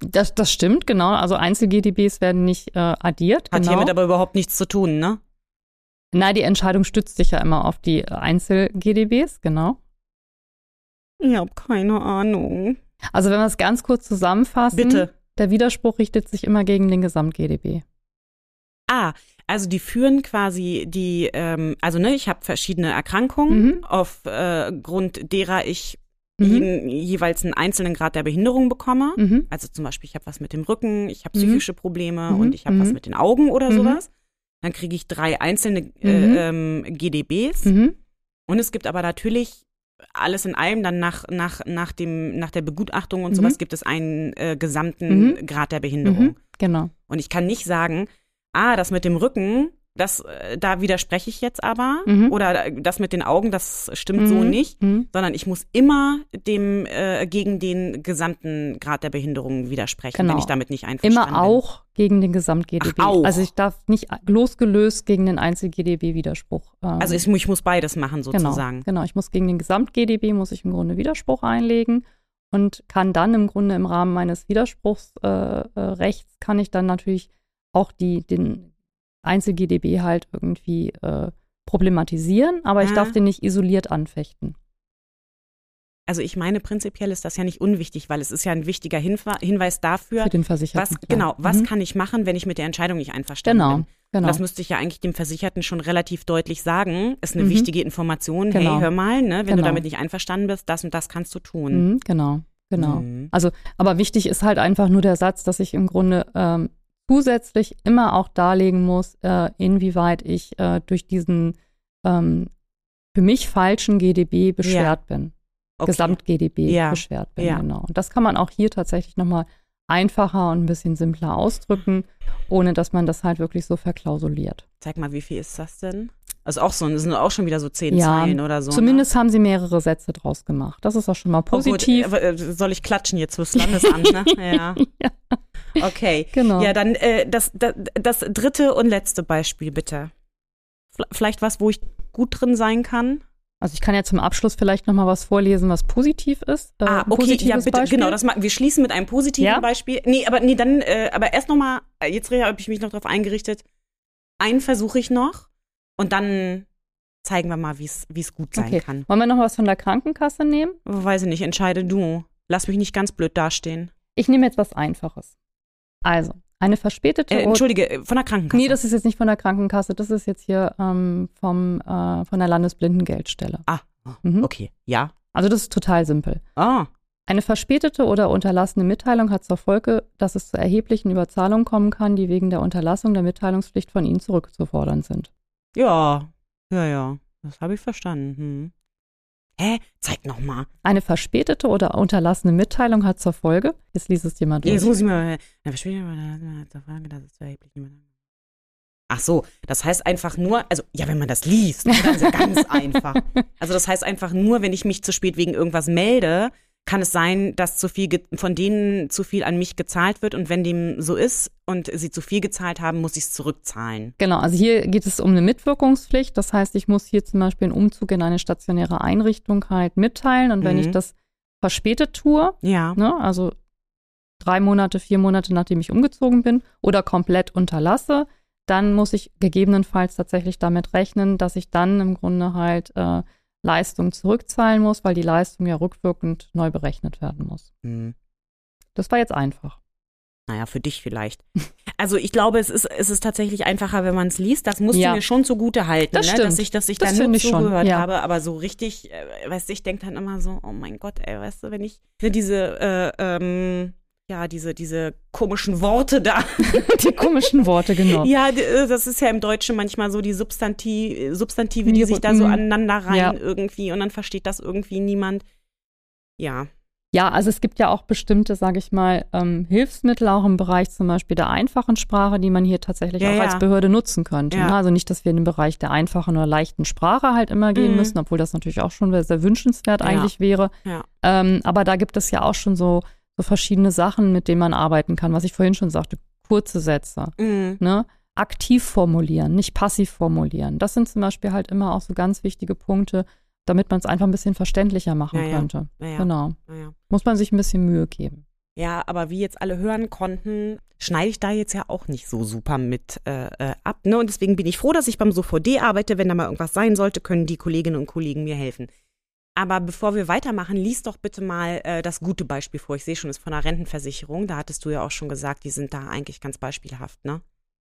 Das, das stimmt, genau. Also Einzel-GDBs werden nicht äh, addiert. Hat genau. hiermit aber überhaupt nichts zu tun, ne? Nein, die Entscheidung stützt sich ja immer auf die Einzel-GDBs, genau. Ich habe keine Ahnung. Also wenn wir es ganz kurz zusammenfassen. Bitte. Der Widerspruch richtet sich immer gegen den Gesamt-GDB. Ah, also die führen quasi die, ähm, also ne, ich habe verschiedene Erkrankungen, Mhm. auf äh, derer ich Mhm. jeweils einen einzelnen Grad der Behinderung bekomme. Mhm. Also zum Beispiel, ich habe was mit dem Rücken, ich habe Mhm. psychische Probleme Mhm. und ich habe was Mhm. mit den Augen oder sowas. Dann kriege ich drei einzelne äh, ähm, GDBs. Und es gibt aber natürlich alles in allem dann nach, nach, nach, dem, nach der Begutachtung und Mhm. sowas gibt es einen äh, gesamten Mhm. Grad der Behinderung. Mhm. Genau. Und ich kann nicht sagen, ah, das mit dem Rücken, das, äh, da widerspreche ich jetzt aber. Mhm. Oder das mit den Augen, das stimmt so Mhm. nicht. Mhm. Sondern ich muss immer dem äh, gegen den gesamten Grad der Behinderung widersprechen, Genau. wenn ich damit nicht einverstanden Immer auch gegen den Gesamt-GDB. Auch. Also ich darf nicht losgelöst gegen den Einzel-GDB-Widerspruch. Ähm, bin. Also ich, ich muss beides machen sozusagen. Genau, genau. Ich muss gegen den Gesamt-GDB muss ich im Grunde Widerspruch einlegen und kann dann im Grunde im Rahmen meines Widerspruchsrechts äh, äh, kann ich dann natürlich auch die, den Einzel-GDB halt irgendwie äh, problematisieren, aber ich Ah. darf den nicht isoliert anfechten. also ich meine, prinzipiell ist das ja nicht unwichtig, weil es ist ja ein wichtiger Hinwe Hinweis dafür, Für den Versicherten. was, genau, was Mhm. kann ich machen, wenn ich mit der Entscheidung nicht einverstanden Genau, bin. genau. Und das müsste ich ja eigentlich dem Versicherten schon relativ deutlich sagen. Ist eine Mhm. wichtige Information. Genau. Hey, hör mal, ne, wenn du Genau. damit nicht einverstanden bist, das und das kannst du tun. Mhm, genau, genau. Mhm. Also, aber wichtig ist halt einfach nur der Satz, dass ich im Grunde ähm, zusätzlich immer auch darlegen muss, äh, inwieweit ich äh, durch diesen ähm, für mich falschen GDB beschwert bin. Okay. Gesamt-GDB Ja. beschwert bin, Ja. genau. Und das kann man auch hier tatsächlich nochmal einfacher und ein bisschen simpler ausdrücken, ohne dass man das halt wirklich so verklausuliert. Zeig mal, wie viel ist das denn? Also auch so, das sind auch schon wieder so zehn Ja, Zeilen oder so. Zumindest haben sie mehrere Sätze draus gemacht. Das ist auch schon mal ne? oh, positiv. Gut, aber, äh, soll ich klatschen jetzt fürs Landesamt, ne? Ja. ja, Okay. genau. Ja, dann äh, das, das, das dritte und letzte Beispiel, bitte. Vielleicht was, wo ich gut drin sein kann. Also ich kann ja zum Abschluss vielleicht noch mal was vorlesen, was positiv ist. Äh, ah, okay, ja, bitte, Beispiel. genau. Das wir schließen mit einem positiven Ja? Beispiel. Nee, aber nee, dann, äh, aber erst nochmal, jetzt habe ich mich noch darauf eingerichtet. Einen versuche ich noch und dann zeigen wir mal, wie es wie es gut sein Okay. kann. Wollen wir noch was von der Krankenkasse nehmen? Weiß ich nicht, entscheide du. Lass mich nicht ganz blöd dastehen. Ich nehme jetzt was Einfaches. Also, eine verspätete Äh, Entschuldige, äh, von der Krankenkasse. Nee, das ist jetzt nicht von der Krankenkasse, das ist jetzt hier ähm, vom, äh, von der Landesblindengeldstelle. Ah, Mhm. okay. Ja. Also das ist total simpel. Ah, Eine verspätete oder unterlassene Mitteilung hat zur Folge, dass es zu erheblichen Überzahlungen kommen kann, die wegen der Unterlassung der Mitteilungspflicht von Ihnen zurückzufordern sind. ja. Ja, ja. Das habe ich verstanden. Hm. Hä? Zeig noch mal. Eine verspätete oder unterlassene Mitteilung hat zur Folge, jetzt liest es jemand durch. Jetzt muss ich mal. Ach so, das heißt einfach nur, also ja, wenn man das liest, dann ist ja ganz einfach. Also das heißt einfach nur, wenn ich mich zu spät wegen irgendwas melde, kann es sein, dass zu viel von denen zu viel an mich gezahlt wird und wenn dem so ist und sie zu viel gezahlt haben, muss ich es zurückzahlen. Genau, also hier geht es um eine Mitwirkungspflicht. Das heißt, ich muss hier zum Beispiel einen Umzug in eine stationäre Einrichtung halt mitteilen. Und wenn Mhm. ich das verspätet tue, Ja. ne, also drei Monate, vier Monate nachdem ich umgezogen bin oder komplett unterlasse, dann muss ich gegebenenfalls tatsächlich damit rechnen, dass ich dann im Grunde halt äh, Leistung zurückzahlen muss, weil die Leistung ja rückwirkend neu berechnet werden muss. Hm. Das war jetzt einfach. Naja, für dich vielleicht. Also ich glaube, es ist, es ist tatsächlich einfacher, wenn man es liest. Das musst Ja. du mir schon zugute halten, Das ne? dass ich, dass ich Das da nur finde ich schon, zugehört ja. habe. Aber so richtig, äh, weißt du, ich denke dann immer so, oh mein Gott, ey, weißt du, wenn ich ne, diese, äh, ähm, ja, diese, diese komischen Worte da. Die komischen Worte, genau. ja, äh, das ist ja im Deutschen manchmal so die Substanti Substantive, die sich da so mm. aneinander rein Ja. irgendwie und dann versteht das irgendwie niemand. Ja. Ja, also es gibt ja auch bestimmte, sage ich mal, ähm, Hilfsmittel auch im Bereich zum Beispiel der einfachen Sprache, die man hier tatsächlich Ja, auch ja. als Behörde nutzen könnte. Ne? Also nicht, dass wir in den Bereich der einfachen oder leichten Sprache halt immer gehen Mhm. müssen, obwohl das natürlich auch schon sehr wünschenswert eigentlich wäre. Ähm, aber da gibt es ja auch schon so, so verschiedene Sachen, mit denen man arbeiten kann, was ich vorhin schon sagte, kurze Sätze. Mm. Ne? Aktiv formulieren, nicht passiv formulieren. Das sind zum Beispiel halt immer auch so ganz wichtige Punkte, damit man es einfach ein bisschen verständlicher machen Ja, ja. könnte. Ja, ja. Genau. Naja. Muss man sich ein bisschen Mühe geben. Ja, aber wie jetzt alle hören konnten, schneide ich da jetzt ja auch nicht so super mit äh, äh, ab. Ne? Und deswegen bin ich froh, dass ich beim SOVD arbeite. Wenn da mal irgendwas sein sollte, können die Kolleginnen und Kollegen mir helfen. Aber bevor wir weitermachen, lies doch bitte mal äh, das gute Beispiel vor. Ich sehe schon, es ist von der Rentenversicherung. Da hattest du ja auch schon gesagt, die sind da eigentlich ganz beispielhaft, ne?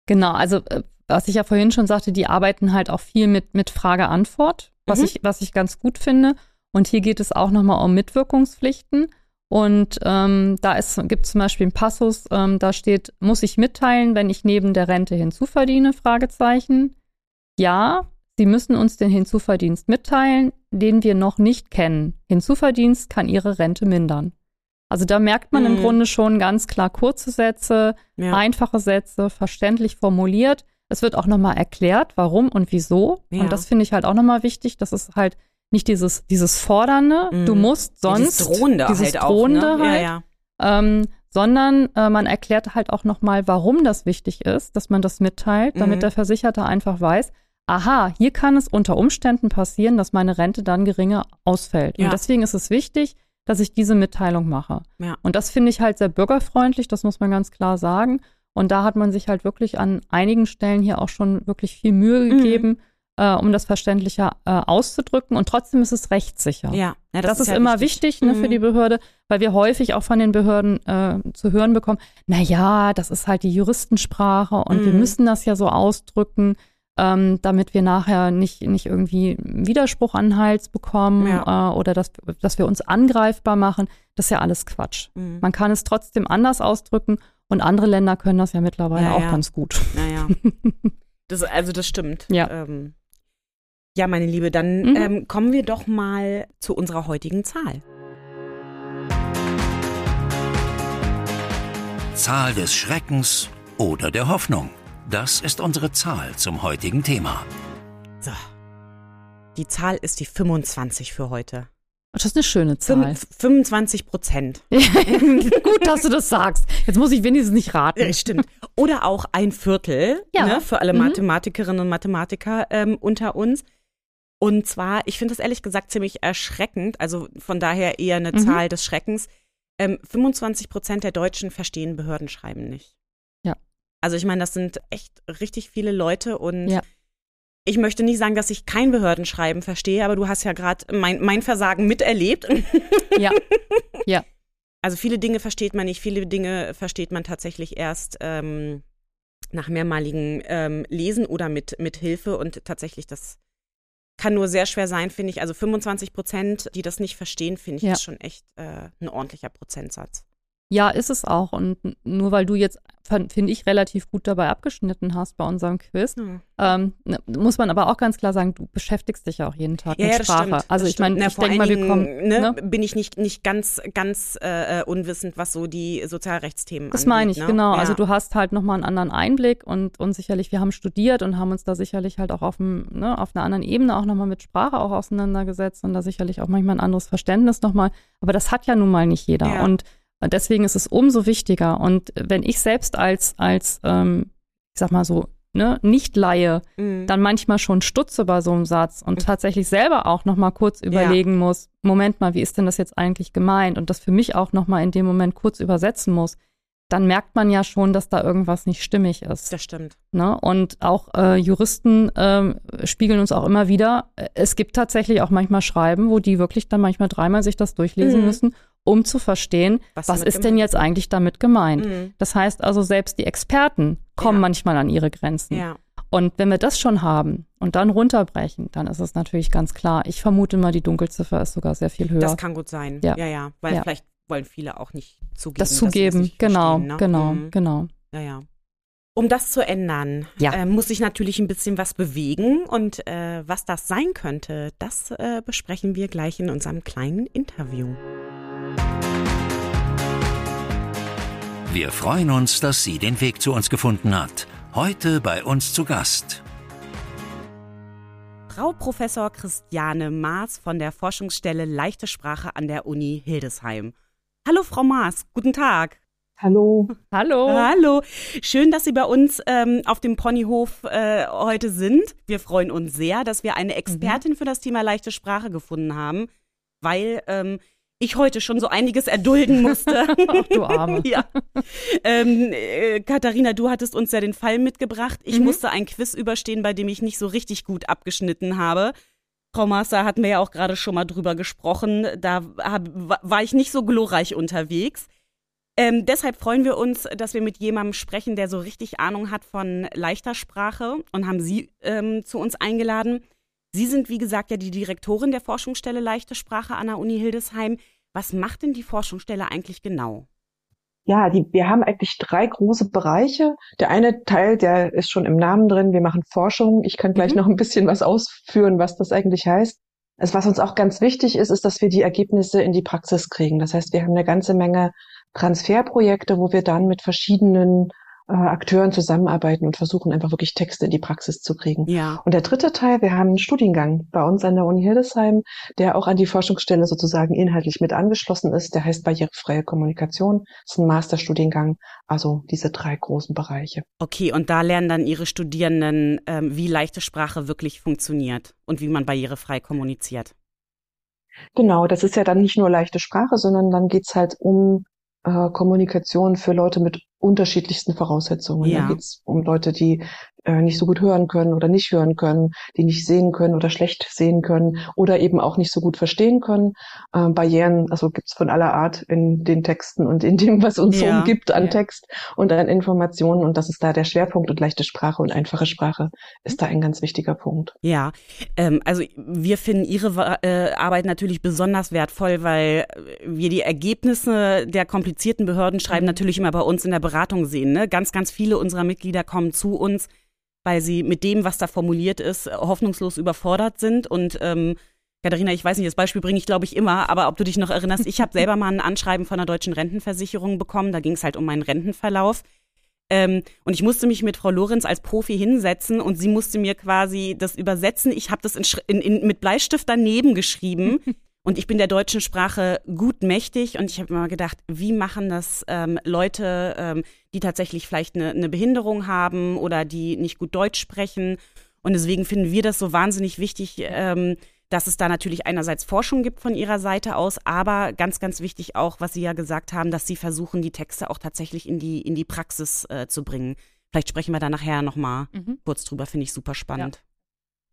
Genau, also äh, was ich ja vorhin schon sagte, die arbeiten halt auch viel mit, mit Frage-Antwort, was, Mhm. ich, was ich ganz gut finde. Und hier geht es auch nochmal um Mitwirkungspflichten. Und ähm, da gibt es zum Beispiel einen Passus, ähm, da steht, muss ich mitteilen, wenn ich neben der Rente hinzuverdiene? Fragezeichen. Ja, Sie müssen uns den Hinzuverdienst mitteilen, den wir noch nicht kennen. Hinzuverdienst kann Ihre Rente mindern. Also da merkt man im Mhm. Grunde schon ganz klar kurze Sätze, Ja. einfache Sätze, verständlich formuliert. Es wird auch nochmal erklärt, warum und wieso. Ja. Und das finde ich halt auch nochmal wichtig. Das ist halt nicht dieses, dieses Fordernde, Mhm. du musst sonst. dieses Drohende dieses halt auch, Drohende ne? halt. Ja, ja. Ähm, sondern äh, man erklärt halt auch nochmal, warum das wichtig ist, dass man das mitteilt, damit Mhm. der Versicherte einfach weiß, aha, hier kann es unter Umständen passieren, dass meine Rente dann geringer ausfällt. Ja. Und deswegen ist es wichtig, dass ich diese Mitteilung mache. Ja. Und das finde ich halt sehr bürgerfreundlich, das muss man ganz klar sagen. Und da hat man sich halt wirklich an einigen Stellen hier auch schon wirklich viel Mühe Mhm. gegeben, äh, um das verständlicher äh, auszudrücken. Und trotzdem ist es rechtssicher. Ja, ja das, das, ist, ja immer wichtig, ne, für Mhm. die Behörde, weil wir häufig auch von den Behörden äh, zu hören bekommen, na ja, das ist halt die Juristensprache und wir Mhm. müssen das ja so ausdrücken, ähm, damit wir nachher nicht, nicht irgendwie einen Widerspruch an den Hals bekommen Ja. äh, oder dass, dass wir uns angreifbar machen. Das ist ja alles Quatsch. Mhm. Man kann es trotzdem anders ausdrücken und andere Länder können das ja mittlerweile Ja, auch ganz gut. Naja. Das, also das stimmt. Ja. Ähm, ja, meine Liebe, dann Mhm. ähm, kommen wir doch mal zu unserer heutigen Zahl. Zahl des Schreckens oder der Hoffnung. Das ist unsere Zahl zum heutigen Thema. So. Die Zahl ist die 25 für heute. Das ist eine schöne Zahl. 25 Prozent. Gut, dass du das sagst. Jetzt muss ich wenigstens nicht raten. Ja, stimmt. Oder auch ein Viertel Ja. ne, für alle Mhm. Mathematikerinnen und Mathematiker ähm, unter uns. Und zwar, ich finde das ehrlich gesagt ziemlich erschreckend, also von daher eher eine Mhm. Zahl des Schreckens. Ähm, 25 Prozent der Deutschen verstehen Behördenschreiben nicht. Also ich meine, das sind echt richtig viele Leute und Ja. ich möchte nicht sagen, dass ich kein Behördenschreiben verstehe, aber du hast ja gerade mein, mein Versagen miterlebt. Ja. Ja. Also viele Dinge versteht man nicht, viele Dinge versteht man tatsächlich erst ähm, nach mehrmaligem ähm, Lesen oder mit, mit Hilfe und tatsächlich das kann nur sehr schwer sein, finde ich. Also 25 Prozent, die das nicht verstehen, finde ich, Ja. ist schon echt äh, ein ordentlicher Prozentsatz. Ja, ist es auch. Und nur weil du jetzt, finde ich, relativ gut dabei abgeschnitten hast bei unserem Quiz, ähm, ne, muss man aber auch ganz klar sagen, du beschäftigst dich ja auch jeden Tag Ja, mit ja, das Sprache. stimmt. also das ich meine, ich denke mal, wir kommen. Ne, ne? bin ich nicht, nicht ganz, ganz äh, äh, unwissend, was so die Sozialrechtsthemen Das angeht. meine ich, ne? genau. Ja. Also du hast halt nochmal einen anderen Einblick und, und sicherlich, wir haben studiert und haben uns da sicherlich halt auch auf, dem, ne, auf einer anderen Ebene auch nochmal mit Sprache auch auseinandergesetzt und da sicherlich auch manchmal ein anderes Verständnis nochmal. Aber das hat ja nun mal nicht jeder. Ja. Und deswegen ist es umso wichtiger. Und wenn ich selbst als, als ähm, ich sag mal so, ne, nicht Laie, Mhm. dann manchmal schon stutze bei so einem Satz und Mhm. tatsächlich selber auch noch mal kurz überlegen muss, Moment mal, wie ist denn das jetzt eigentlich gemeint und das für mich auch noch mal in dem Moment kurz übersetzen muss, dann merkt man ja schon, dass da irgendwas nicht stimmig ist. das stimmt. Ne? Und auch äh, Juristen ähm, spiegeln uns auch immer wieder, äh, es gibt tatsächlich auch manchmal Schreiben, wo die wirklich dann manchmal dreimal sich das durchlesen Mhm. müssen, um zu verstehen, Was was, ist denn jetzt eigentlich damit gemeint. Mhm. Das heißt also, selbst die Experten kommen Ja. manchmal an ihre Grenzen. Ja. Und wenn wir das schon haben und dann runterbrechen, dann ist es natürlich ganz klar. Ich vermute mal, die Dunkelziffer ist sogar sehr viel höher. Das kann gut sein. Ja. Ja, ja. Weil Ja. vielleicht wollen viele auch nicht zugeben. das dass sie zugeben, nicht genau, ne? genau, Mhm. genau. Ja, ja. Um das zu ändern, Ja. äh, muss sich natürlich ein bisschen was bewegen. Und äh, was das sein könnte, das äh, besprechen wir gleich in unserem kleinen Interview. Wir freuen uns, dass sie den Weg zu uns gefunden hat. Heute bei uns zu Gast. Frau Professor Christiane Maas von der Forschungsstelle Leichte Sprache an der Uni Hildesheim. Hallo, Frau Maas, guten Tag. Hallo. Hallo. Hallo, schön, dass Sie bei uns ähm, auf dem Ponyhof äh, heute sind. Wir freuen uns sehr, dass wir eine Expertin für das Thema leichte Sprache gefunden haben, weil ähm, ich heute schon so einiges erdulden musste. Ach, du Arme. ja. Ähm, äh, Katharina, du hattest uns ja den Fall mitgebracht. Ich Mhm. musste ein Quiz überstehen, bei dem ich nicht so richtig gut abgeschnitten habe. Frau Master hatten wir ja auch gerade schon mal drüber gesprochen. Da hab, wa- war ich nicht so glorreich unterwegs. Ähm, deshalb freuen wir uns, dass wir mit jemandem sprechen, der so richtig Ahnung hat von leichter Sprache und haben Sie ähm, zu uns eingeladen. Sie sind, wie gesagt, ja die Direktorin der Forschungsstelle Leichte Sprache an der Uni Hildesheim. Was macht denn die Forschungsstelle eigentlich genau? Ja, die, wir haben eigentlich drei große Bereiche. Der eine Teil, der ist schon im Namen drin. Wir machen Forschung. Ich kann gleich Mhm. noch ein bisschen was ausführen, was das eigentlich heißt. Also was uns auch ganz wichtig ist, ist, dass wir die Ergebnisse in die Praxis kriegen. Das heißt, wir haben eine ganze Menge Transferprojekte, wo wir dann mit verschiedenen äh, Akteuren zusammenarbeiten und versuchen einfach wirklich Texte in die Praxis zu kriegen. Ja. Und der dritte Teil, wir haben einen Studiengang bei uns an der Uni Hildesheim, der auch an die Forschungsstelle sozusagen inhaltlich mit angeschlossen ist. Der heißt barrierefreie Kommunikation. Das ist ein Masterstudiengang. Also diese drei großen Bereiche. Okay, und da lernen dann Ihre Studierenden, ähm, wie leichte Sprache wirklich funktioniert und wie man barrierefrei kommuniziert. Genau, das ist ja dann nicht nur leichte Sprache, sondern dann geht's halt um äh, Kommunikation für Leute mit unterschiedlichsten Voraussetzungen. Ja. Da geht es um Leute, die nicht so gut hören können oder nicht hören können, die nicht sehen können oder schlecht sehen können oder eben auch nicht so gut verstehen können. Ähm, Barrieren, also gibt's von aller Art in den Texten und in dem, was uns Ja. so umgibt an Ja. Text und an Informationen. Und das ist da der Schwerpunkt und leichte Sprache und einfache Sprache ist da ein ganz wichtiger Punkt. Ja, ähm, also wir finden Ihre äh, Arbeit natürlich besonders wertvoll, weil wir die Ergebnisse der komplizierten Behördenschreiben natürlich immer bei uns in der Beratung sehen. Ne? Ganz, ganz viele unserer Mitglieder kommen zu uns, weil sie mit dem, was da formuliert ist, hoffnungslos überfordert sind. Und ähm, Katharina, ich weiß nicht, das Beispiel bringe ich, glaube ich, immer, aber ob du dich noch erinnerst, ich habe selber mal ein Anschreiben von der deutschen Rentenversicherung bekommen, da ging es halt um meinen Rentenverlauf. Ähm, und ich musste mich mit Frau Lorenz als Profi hinsetzen und sie musste mir quasi das übersetzen. Ich habe das in, in, in, mit Bleistift daneben geschrieben. Und ich bin der deutschen Sprache gut mächtig und ich habe immer gedacht, wie machen das ähm, Leute, ähm, die tatsächlich vielleicht eine, eine Behinderung haben oder die nicht gut Deutsch sprechen. Und deswegen finden wir das so wahnsinnig wichtig, ähm, dass es da natürlich einerseits Forschung gibt von ihrer Seite aus, aber ganz, ganz wichtig auch, was Sie ja gesagt haben, dass Sie versuchen, die Texte auch tatsächlich in die, in die Praxis äh, zu bringen. Vielleicht sprechen wir da nachher nochmal Mhm. kurz drüber, finde ich super spannend.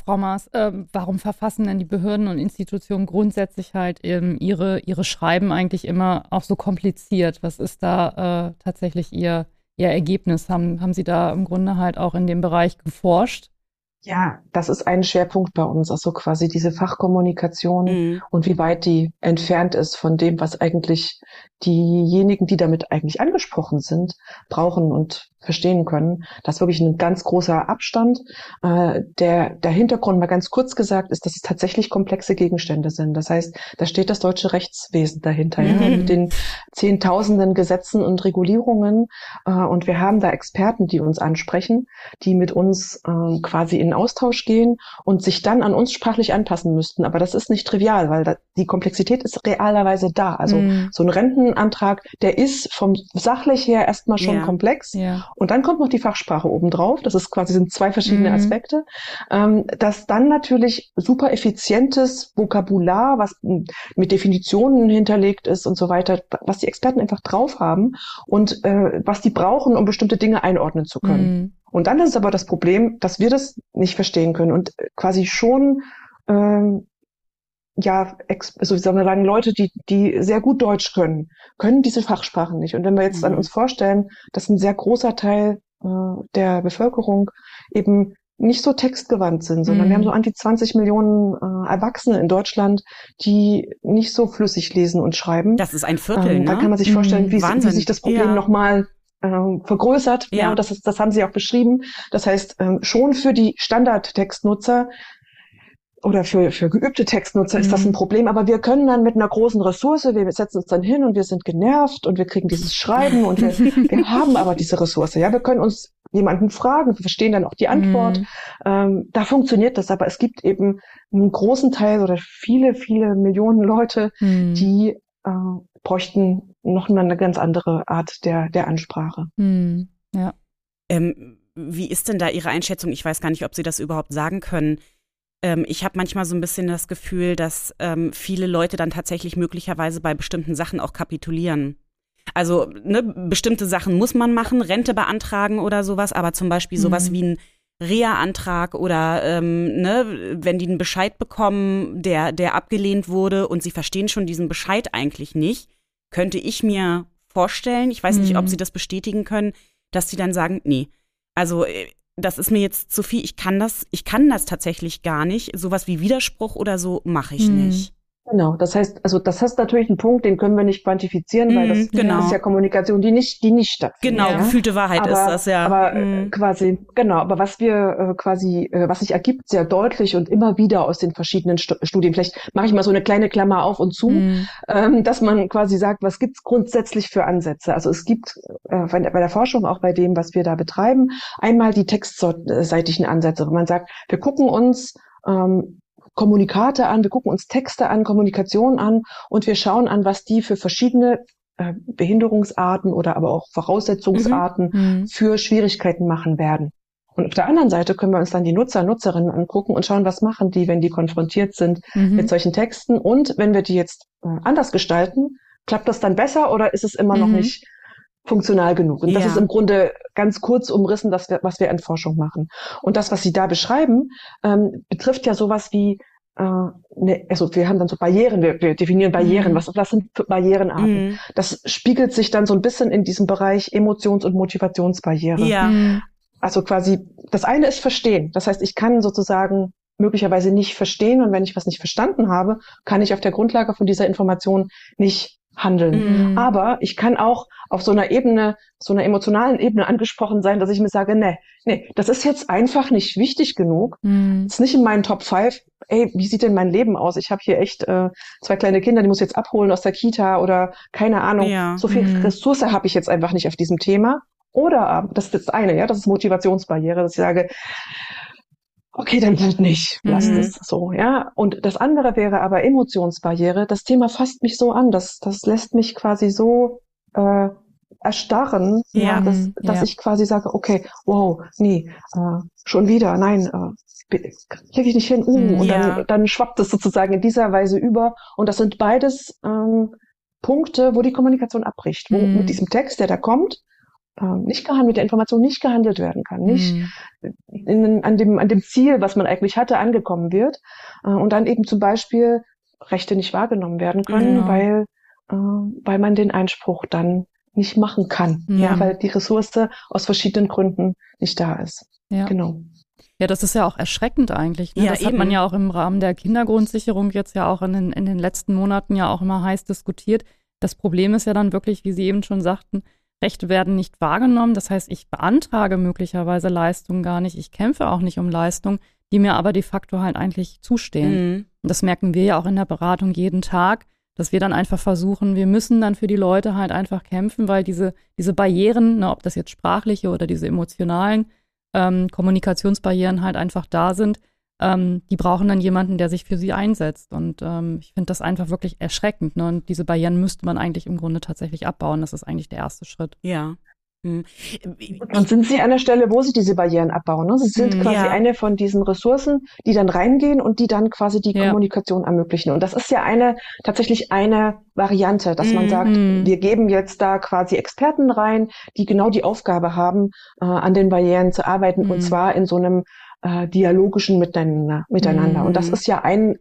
Frau Maas, ähm, warum verfassen denn die Behörden und Institutionen grundsätzlich halt ähm, ihre, ihre Schreiben eigentlich immer auch so kompliziert? Was ist da äh, tatsächlich ihr, ihr Ergebnis? Haben, haben Sie da im Grunde halt auch in dem Bereich geforscht? Ja, das ist ein Schwerpunkt bei uns, also quasi diese Fachkommunikation Mhm. und wie weit die entfernt ist von dem, was eigentlich diejenigen, die damit eigentlich angesprochen sind, brauchen und verstehen können. Das ist wirklich ein ganz großer Abstand. Äh, der, der Hintergrund, mal ganz kurz gesagt, ist, dass es tatsächlich komplexe Gegenstände sind. Das heißt, da steht das deutsche Rechtswesen dahinter, ja, Mhm. mit den zehntausenden Gesetzen und Regulierungen. Äh, und wir haben da Experten, die uns ansprechen, die mit uns äh, quasi in Austausch gehen und sich dann an uns sprachlich anpassen müssten. Aber das ist nicht trivial, weil da, die Komplexität ist realerweise da. Also Mhm. so ein Rentenantrag, der ist vom sachlich her erstmal schon Ja. komplex. Ja. Und dann kommt noch die Fachsprache obendrauf. Das ist quasi sind zwei verschiedene Mhm. Aspekte. Ähm, dass dann natürlich super effizientes Vokabular, was mit Definitionen hinterlegt ist und so weiter, was die Experten einfach drauf haben und äh, was die brauchen, um bestimmte Dinge einordnen zu können. Mhm. Und dann ist es aber das Problem, dass wir das nicht verstehen können und quasi schon ähm, ja, also wie soll man sagen, Leute, die, die sehr gut Deutsch können, können diese Fachsprachen nicht. Und wenn wir jetzt an Mhm. uns vorstellen, dass ein sehr großer Teil äh, der Bevölkerung eben nicht so textgewandt sind, sondern Mhm. wir haben so an die 20 Millionen äh, Erwachsene in Deutschland, die nicht so flüssig lesen und schreiben. Das ist ein Viertel, ähm, ne? Da kann man sich vorstellen, Mhm. wie, wie sich das Problem Ja. nochmal ähm, vergrößert. Ja. Ja, das, ist, das haben Sie auch beschrieben. Das heißt, ähm, schon für die Standardtextnutzer oder für, für geübte Textnutzer ist das Mhm. ein Problem, aber wir können dann mit einer großen Ressource, wir setzen uns dann hin und wir sind genervt und wir kriegen dieses Schreiben und wir, wir haben aber diese Ressource. Ja, wir können uns jemanden fragen, wir verstehen dann auch die Antwort. Mhm. Ähm, da funktioniert das, aber es gibt eben einen großen Teil oder viele, viele Millionen Leute, Mhm. die äh, bräuchten noch mal eine ganz andere Art der, der Ansprache. Mhm. Ja. Ähm, wie ist denn da Ihre Einschätzung? Ich weiß gar nicht, ob Sie das überhaupt sagen können. Ähm, ich habe manchmal so ein bisschen das Gefühl, dass ähm, viele Leute dann tatsächlich möglicherweise bei bestimmten Sachen auch kapitulieren. Also ne, bestimmte Sachen muss man machen, Rente beantragen oder sowas, aber zum Beispiel sowas Mhm. wie ein Reha-Antrag oder ähm, ne, wenn die einen Bescheid bekommen, der, der abgelehnt wurde und sie verstehen schon diesen Bescheid eigentlich nicht, könnte ich mir vorstellen, ich weiß nicht, Mhm. ob sie das bestätigen können, dass sie dann sagen, nee, also äh, das ist mir jetzt zu viel, ich kann das, ich kann das tatsächlich gar nicht. Sowas wie Widerspruch oder so mache ich Mhm. nicht. Genau, das heißt, also das ist natürlich ein Punkt, den können wir nicht quantifizieren, weil Mhm, das, genau. das ist ja Kommunikation, die nicht, die nicht stattfindet. Genau, Ja. gefühlte Wahrheit aber, ist das ja. Aber äh, Mhm. quasi, genau, aber was wir äh, quasi, äh, was sich ergibt, sehr deutlich und immer wieder aus den verschiedenen Stu Studien, vielleicht mache ich mal so eine kleine Klammer auf und zu, Mhm. ähm, dass man quasi sagt, was gibt's grundsätzlich für Ansätze? Also es gibt äh, bei der bei der Forschung, auch bei dem, was wir da betreiben, einmal die textseitigen Ansätze, wo man sagt, wir gucken uns ähm, Kommunikate an, wir gucken uns Texte an, Kommunikation an und wir schauen an, was die für verschiedene äh, Behinderungsarten oder aber auch Voraussetzungsarten Mhm. für Schwierigkeiten machen werden. Und auf der anderen Seite können wir uns dann die Nutzer, Nutzerinnen angucken und schauen, was machen die, wenn die konfrontiert sind Mhm. mit solchen Texten. Und wenn wir die jetzt äh, anders gestalten, klappt das dann besser oder ist es immer noch Mhm. nicht funktional genug. Und ja. das ist im Grunde ganz kurz umrissen, das, was wir in Forschung machen. Und das, was Sie da beschreiben, ähm, betrifft ja sowas wie äh, ne, also wir haben dann so Barrieren, wir, wir definieren Barrieren, mhm. was, was sind Barrierenarten? Mhm. Das spiegelt sich dann so ein bisschen in diesem Bereich Emotions- und Motivationsbarriere. Ja. Mhm. Also quasi, das eine ist Verstehen. Das heißt, ich kann sozusagen möglicherweise nicht verstehen und wenn ich was nicht verstanden habe, kann ich auf der Grundlage von dieser Information nicht handeln. Mhm. Aber ich kann auch auf so einer Ebene, so einer emotionalen Ebene angesprochen sein, dass ich mir sage, nee, nee, das ist jetzt einfach nicht wichtig genug. Mhm. ist nicht in meinen Top 5. Ey, wie sieht denn mein Leben aus? Ich habe hier echt äh, zwei kleine Kinder, die muss ich jetzt abholen aus der Kita oder keine Ahnung. Ja. So viel mhm. Ressource habe ich jetzt einfach nicht auf diesem Thema. Oder, das ist das eine, ja, das ist Motivationsbarriere, dass ich sage, okay, dann halt nicht, lass mhm. es so, ja. Und das andere wäre aber Emotionsbarriere. Das Thema fasst mich so an, das, das lässt mich quasi so äh, erstarren, ja, ja dass, dass ja. ich quasi sage, okay, wow, nee, äh, schon wieder, nein, äh, kriege ich nicht hin, uh, mhm, und ja. dann, dann schwappt es sozusagen in dieser Weise über. Und das sind beides ähm, Punkte, wo die Kommunikation abbricht, wo mhm. mit diesem Text, der da kommt, nicht gehandelt, mit der Information nicht gehandelt werden kann, nicht mhm. in, an, dem, an dem Ziel, was man eigentlich hatte, angekommen wird äh, und dann eben zum Beispiel Rechte nicht wahrgenommen werden können, genau. weil, äh, weil man den Einspruch dann nicht machen kann, ja. ja. weil die Ressource aus verschiedenen Gründen nicht da ist. Ja. Genau. Ja, das ist ja auch erschreckend eigentlich. Ne? Ja, das eben. hat man ja auch im Rahmen der Kindergrundsicherung jetzt ja auch in den, in den letzten Monaten ja auch immer heiß diskutiert. Das Problem ist ja dann wirklich, wie Sie eben schon sagten, Rechte werden nicht wahrgenommen. Das heißt, ich beantrage möglicherweise Leistungen gar nicht. Ich kämpfe auch nicht um Leistungen, die mir aber de facto halt eigentlich zustehen. Mhm. Und das merken wir ja auch in der Beratung jeden Tag, dass wir dann einfach versuchen, wir müssen dann für die Leute halt einfach kämpfen, weil diese, diese Barrieren, ne, ob das jetzt sprachliche oder diese emotionalen ähm, Kommunikationsbarrieren halt einfach da sind, ähm, die brauchen dann jemanden, der sich für sie einsetzt. Und ähm, ich finde das einfach wirklich erschreckend. Ne? Und diese Barrieren müsste man eigentlich im Grunde tatsächlich abbauen. Das ist eigentlich der erste Schritt. Ja. Hm. Und sind Sie an der Stelle, wo Sie diese Barrieren abbauen? Ne? Sie sind hm, quasi ja. eine von diesen Ressourcen, die dann reingehen und die dann quasi die ja. Kommunikation ermöglichen. Und das ist ja eine tatsächlich eine Variante, dass man sagt, mhm. wir geben jetzt da quasi Experten rein, die genau die Aufgabe haben, äh, an den Barrieren zu arbeiten mhm. und zwar in so einem äh, dialogischen Miteinander. miteinander. Mhm. Und das mhm. ist ja ein,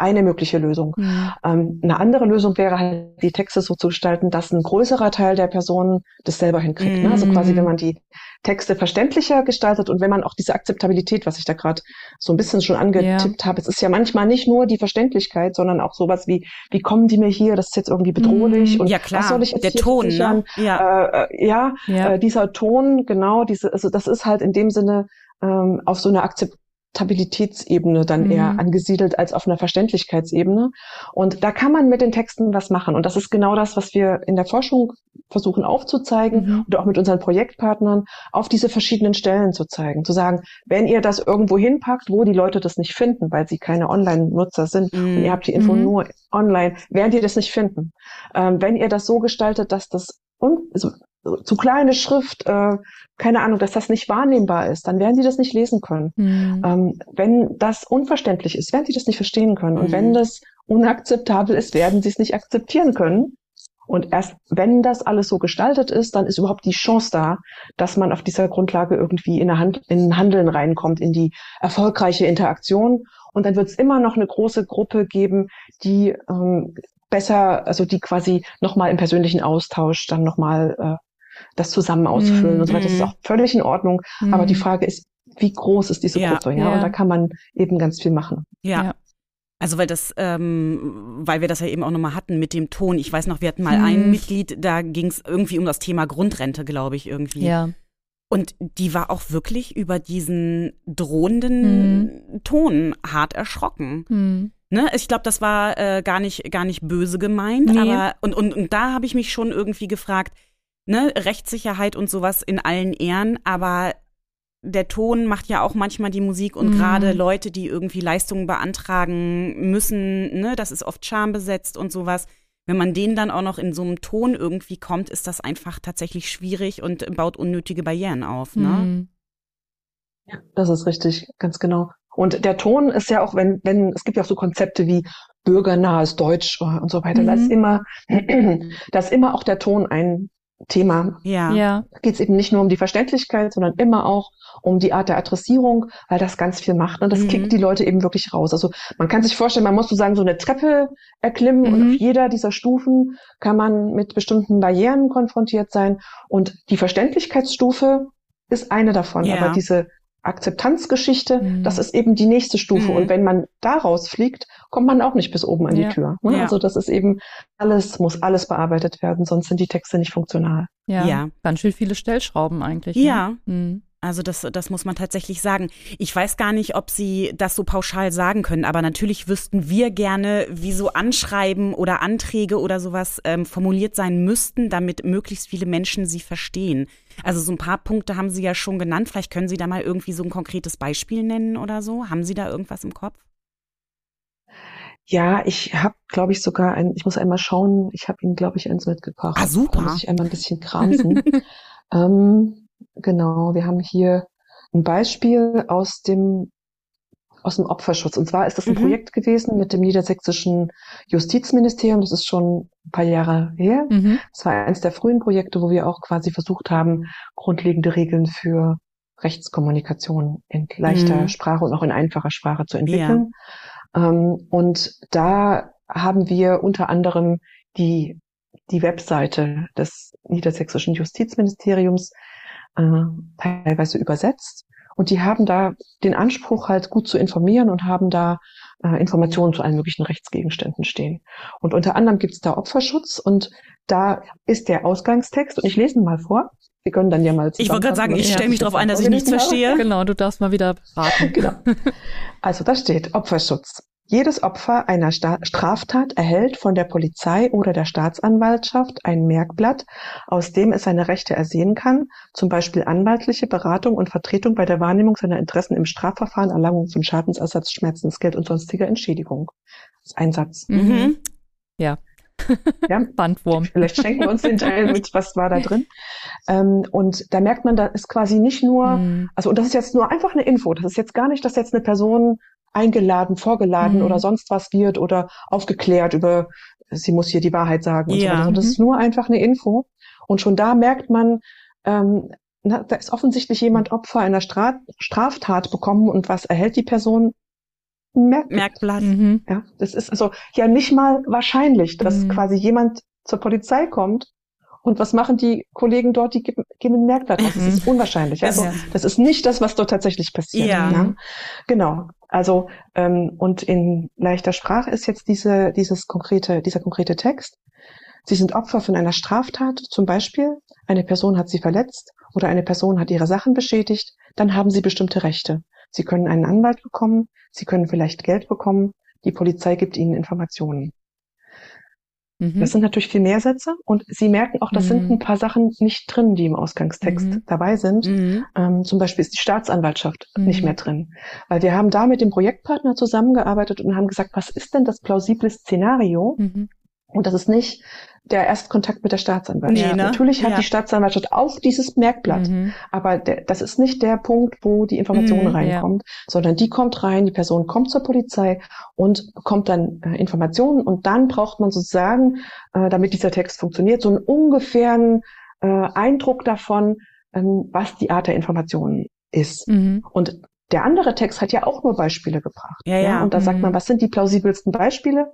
eine mögliche Lösung. Mhm. Ähm, eine andere Lösung wäre halt, die Texte so zu gestalten, dass ein größerer Teil der Personen das selber hinkriegt. Mhm. Ne? Also quasi, wenn man die Texte verständlicher gestaltet und wenn man auch diese Akzeptabilität, was ich da gerade so ein bisschen schon angetippt ja. habe, es ist ja manchmal nicht nur die Verständlichkeit, sondern auch sowas wie, wie kommen die mir hier, das ist jetzt irgendwie bedrohlich mhm. und ja, klar. was soll ich jetzt der Ton, ne? ja, äh, äh, ja, ja. Äh, dieser Ton, genau, diese, also das ist halt in dem Sinne ähm, auf so einer Akzeptabilitätsebene dann mhm. eher angesiedelt als auf einer Verständlichkeitsebene. Und da kann man mit den Texten was machen. Und das ist genau das, was wir in der Forschung versuchen aufzuzeigen mhm. oder auch mit unseren Projektpartnern auf diese verschiedenen Stellen zu zeigen. Zu sagen, wenn ihr das irgendwo hinpackt, wo die Leute das nicht finden, weil sie keine Online-Nutzer sind mhm. und ihr habt die Info mhm. nur online, werden die das nicht finden. Ähm, wenn ihr das so gestaltet, dass das un also zu kleine Schrift, äh, keine Ahnung, dass das nicht wahrnehmbar ist, dann werden die das nicht lesen können. Mhm. Ähm, wenn das unverständlich ist, werden sie das nicht verstehen können. Mhm. Und wenn mhm. das unakzeptabel ist, werden sie es nicht akzeptieren können. Und erst wenn das alles so gestaltet ist, dann ist überhaupt die Chance da, dass man auf dieser Grundlage irgendwie in, Hand, in Handeln reinkommt, in die erfolgreiche Interaktion. Und dann wird es immer noch eine große Gruppe geben, die ähm, besser, also die quasi nochmal im persönlichen Austausch dann nochmal äh, das zusammen ausfüllen mm, und so weiter. Das ist mhm. auch völlig in Ordnung. Mm. Aber die mhm. Frage ist, wie groß ist diese ja, Gruppe? Ja? ja, und da kann man eben ganz viel machen. ja. ja. Also weil das, ähm, weil wir das ja eben auch nochmal hatten mit dem Ton. Ich weiß noch, wir hatten mal hm. ein Mitglied, da ging es irgendwie um das Thema Grundrente, glaube ich, irgendwie. Ja. Und die war auch wirklich über diesen drohenden hm. Ton hart erschrocken. Hm. Ne? Ich glaube, das war äh, gar nicht gar nicht böse gemeint, nee. aber und, und, und da habe ich mich schon irgendwie gefragt, ne, Rechtssicherheit und sowas in allen Ehren, aber der Ton macht ja auch manchmal die Musik und mhm. gerade Leute, die irgendwie Leistungen beantragen müssen, ne, das ist oft schambesetzt und sowas. Wenn man denen dann auch noch in so einem Ton irgendwie kommt, ist das einfach tatsächlich schwierig und baut unnötige Barrieren auf. Ne? Mhm. Ja, das ist richtig, ganz genau. Und der Ton ist ja auch, wenn, wenn, es gibt ja auch so Konzepte wie bürgernahes Deutsch und so weiter, mhm. da ist immer, da ist immer auch der Ton ein, Thema. Ja. Ja. Da geht es eben nicht nur um die Verständlichkeit, sondern immer auch um die Art der Adressierung, weil das ganz viel macht. Und das Mhm. kickt die Leute eben wirklich raus. Also man kann sich vorstellen, man muss sozusagen so eine Treppe erklimmen und Mhm. auf jeder dieser Stufen kann man mit bestimmten Barrieren konfrontiert sein. Und die Verständlichkeitsstufe ist eine davon. Ja. Aber diese Akzeptanzgeschichte, Mhm. das ist eben die nächste Stufe. Mhm. Und wenn man daraus fliegt, kommt man auch nicht bis oben an Ja. die Tür. ne? Ja. Also das ist eben alles, muss alles bearbeitet werden, sonst sind die Texte nicht funktional. Ja. Ja. Ganz schön viele Stellschrauben eigentlich. Ja. Ne? Mhm. Also das, das muss man tatsächlich sagen. Ich weiß gar nicht, ob Sie das so pauschal sagen können, aber natürlich wüssten wir gerne, wie so Anschreiben oder Anträge oder sowas ähm, formuliert sein müssten, damit möglichst viele Menschen sie verstehen. Also so ein paar Punkte haben Sie ja schon genannt. Vielleicht können Sie da mal irgendwie so ein konkretes Beispiel nennen oder so. Haben Sie da irgendwas im Kopf? Ja, ich habe, glaube ich, sogar ein, ich muss einmal schauen, ich habe Ihnen, glaube ich, eins mitgebracht. Ah, super. Da muss ich einmal ein bisschen kramsen. ähm, genau, wir haben hier ein Beispiel aus dem aus dem Opferschutz. Und zwar ist das ein Mhm. Projekt gewesen mit dem niedersächsischen Justizministerium. Das ist schon ein paar Jahre her. Mhm. Das war eines der frühen Projekte, wo wir auch quasi versucht haben, grundlegende Regeln für Rechtskommunikation in leichter Mhm. Sprache und auch in einfacher Sprache zu entwickeln. Ähm, und da haben wir unter anderem die, die Webseite des niedersächsischen Justizministeriums äh, teilweise übersetzt. Und die haben da den Anspruch, halt gut zu informieren und haben da äh, Informationen zu allen möglichen Rechtsgegenständen stehen. Und unter anderem gibt es da Opferschutz und da ist der Ausgangstext, und ich lese ihn mal vor. Wir können dann ja mal Ich wollte gerade sagen, ich stelle mich darauf ein, dass ich nichts verstehe. Genau, du darfst mal wieder raten. Genau. Also da steht Opferschutz. Jedes Opfer einer Sta Straftat erhält von der Polizei oder der Staatsanwaltschaft ein Merkblatt, aus dem es seine Rechte ersehen kann, zum Beispiel anwaltliche Beratung und Vertretung bei der Wahrnehmung seiner Interessen im Strafverfahren, Erlangung von Schadensersatz, Schmerzensgeld und sonstiger Entschädigung. Das ist ein Satz. Mhm. Ja, Bandwurm. vielleicht schenken wir uns den Teil mit, was war da drin. Ähm, und da merkt man, da ist quasi nicht nur Mhm. Also, und das ist jetzt nur einfach eine Info. Das ist jetzt gar nicht, dass jetzt eine Person eingeladen, vorgeladen Mhm. oder sonst was wird oder aufgeklärt über, sie muss hier die Wahrheit sagen. Und Ja. so weiter. Das ist nur einfach eine Info. Und schon da merkt man, ähm, na, da ist offensichtlich jemand Opfer einer Stra Straftat bekommen und was erhält die Person? Merkblatt. Merkblatt. Mhm. Ja, das ist also ja nicht mal wahrscheinlich, dass Mhm. quasi jemand zur Polizei kommt und was machen die Kollegen dort? Die geben, geben ein Merkblatt aus. Das Mhm. ist unwahrscheinlich. Das- Also das ist nicht das, was dort tatsächlich passiert. Ja. ne? Genau. Also ähm, und in leichter Sprache ist jetzt diese, dieses konkrete, dieser konkrete Text. Sie sind Opfer von einer Straftat, zum Beispiel eine Person hat sie verletzt oder eine Person hat ihre Sachen beschädigt, dann haben sie bestimmte Rechte. Sie können einen Anwalt bekommen, sie können vielleicht Geld bekommen, die Polizei gibt ihnen Informationen. Mhm. Das sind natürlich viel mehr Sätze und Sie merken auch, das sind Mhm. ein paar Sachen nicht drin, die im Ausgangstext Mhm. dabei sind. Mhm. Ähm, zum Beispiel ist die Staatsanwaltschaft Mhm. nicht mehr drin. Weil wir haben da mit dem Projektpartner zusammengearbeitet und haben gesagt, was ist denn das plausible Szenario? Und das ist nicht der Erstkontakt mit der Staatsanwaltschaft. Nee, ne? Natürlich hat Ja. die Staatsanwaltschaft auch dieses Merkblatt, Mhm. aber der, das ist nicht der Punkt, wo die Information Mhm, reinkommt, sondern die kommt rein, die Person kommt zur Polizei und bekommt dann äh, Informationen und dann braucht man sozusagen, äh, damit dieser Text funktioniert, so einen ungefähren äh, Eindruck davon, ähm, was die Art der Informationen ist. Mhm. Und der andere Text hat ja auch nur Beispiele gebracht. Ja, ja. Und da sagt Mhm. man, was sind die plausibelsten Beispiele?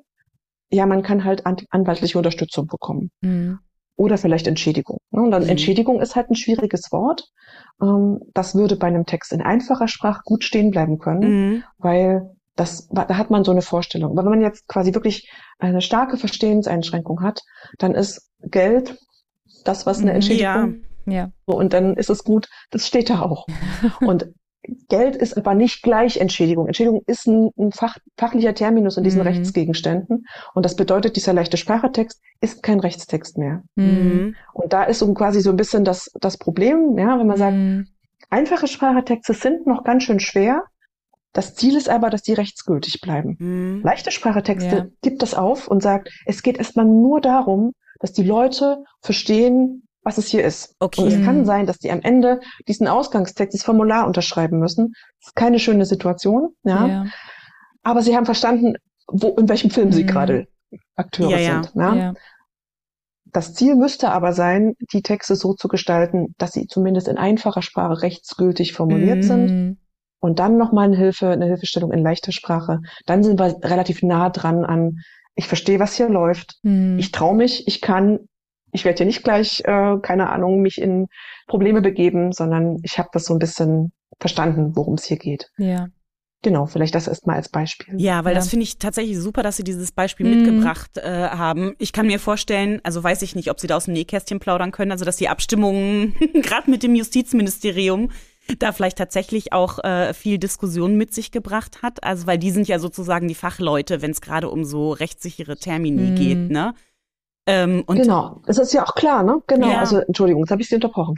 Ja, man kann halt an, anwaltliche Unterstützung bekommen Mhm. oder vielleicht Entschädigung. ne? Und dann Mhm. Entschädigung ist halt ein schwieriges Wort. Ähm, Das würde bei einem Text in einfacher Sprache gut stehen bleiben können, Mhm. weil das, da hat man so eine Vorstellung. Aber wenn man jetzt quasi wirklich eine starke Verstehenseinschränkung hat, dann ist Geld das, was eine Mhm, Entschädigung Ja. so, und dann ist es gut, das steht da auch. Und Geld ist aber nicht gleich Entschädigung. Entschädigung ist ein, ein Fach, fachlicher Terminus in diesen Mhm. Rechtsgegenständen. Und das bedeutet, dieser leichte Sprachetext ist kein Rechtstext mehr. Mhm. Und da ist so quasi so ein bisschen das, das Problem, ja, wenn man sagt, Mhm. einfache Sprachetexte sind noch ganz schön schwer. Das Ziel ist aber, dass die rechtsgültig bleiben. Mhm. Leichte Sprachetexte Ja. gibt das auf und sagt, es geht erstmal nur darum, dass die Leute verstehen, was es hier ist. Okay. Und es Mhm. kann sein, dass die am Ende diesen Ausgangstext, das Formular unterschreiben müssen. Das ist keine schöne Situation, ja. Ja. Aber sie haben verstanden, wo, in welchem Film sie Mhm. gerade Akteure Ja, ja. sind. Ja? Ja. das Ziel müsste aber sein, die Texte so zu gestalten, dass sie zumindest in einfacher Sprache rechtsgültig formuliert Mhm. sind. Und dann nochmal eine Hilfe, eine Hilfestellung in leichter Sprache. Dann sind wir relativ nah dran an, ich verstehe, was hier läuft. Mhm. Ich traue mich, ich kann, ich werde hier nicht gleich, äh, keine Ahnung, mich in Probleme begeben, sondern ich habe das so ein bisschen verstanden, worum es hier geht. ja. Genau, vielleicht das erstmal als Beispiel. Ja, weil Ja. das finde ich tatsächlich super, dass Sie dieses Beispiel Mhm. mitgebracht äh, haben. Ich kann mir vorstellen, also weiß ich nicht, ob Sie da aus dem Nähkästchen plaudern können, also dass die Abstimmungen gerade mit dem Justizministerium da vielleicht tatsächlich auch äh, viel Diskussion mit sich gebracht hat. Also weil die sind ja sozusagen die Fachleute, wenn es gerade um so rechtssichere Termini Mhm. geht, ne? Ähm, genau, das ist ja auch klar, ne? Genau, Ja. also Entschuldigung, jetzt habe ich Sie unterbrochen.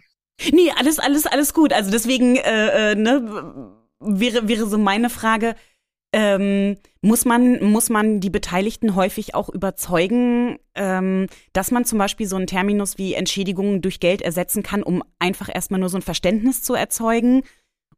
Nee, alles, alles, alles gut. Also deswegen, äh, äh, ne, wäre, wäre so meine Frage, ähm, muss man, muss man die Beteiligten häufig auch überzeugen, ähm, dass man zum Beispiel so einen Terminus wie Entschädigungen durch Geld ersetzen kann, um einfach erstmal nur so ein Verständnis zu erzeugen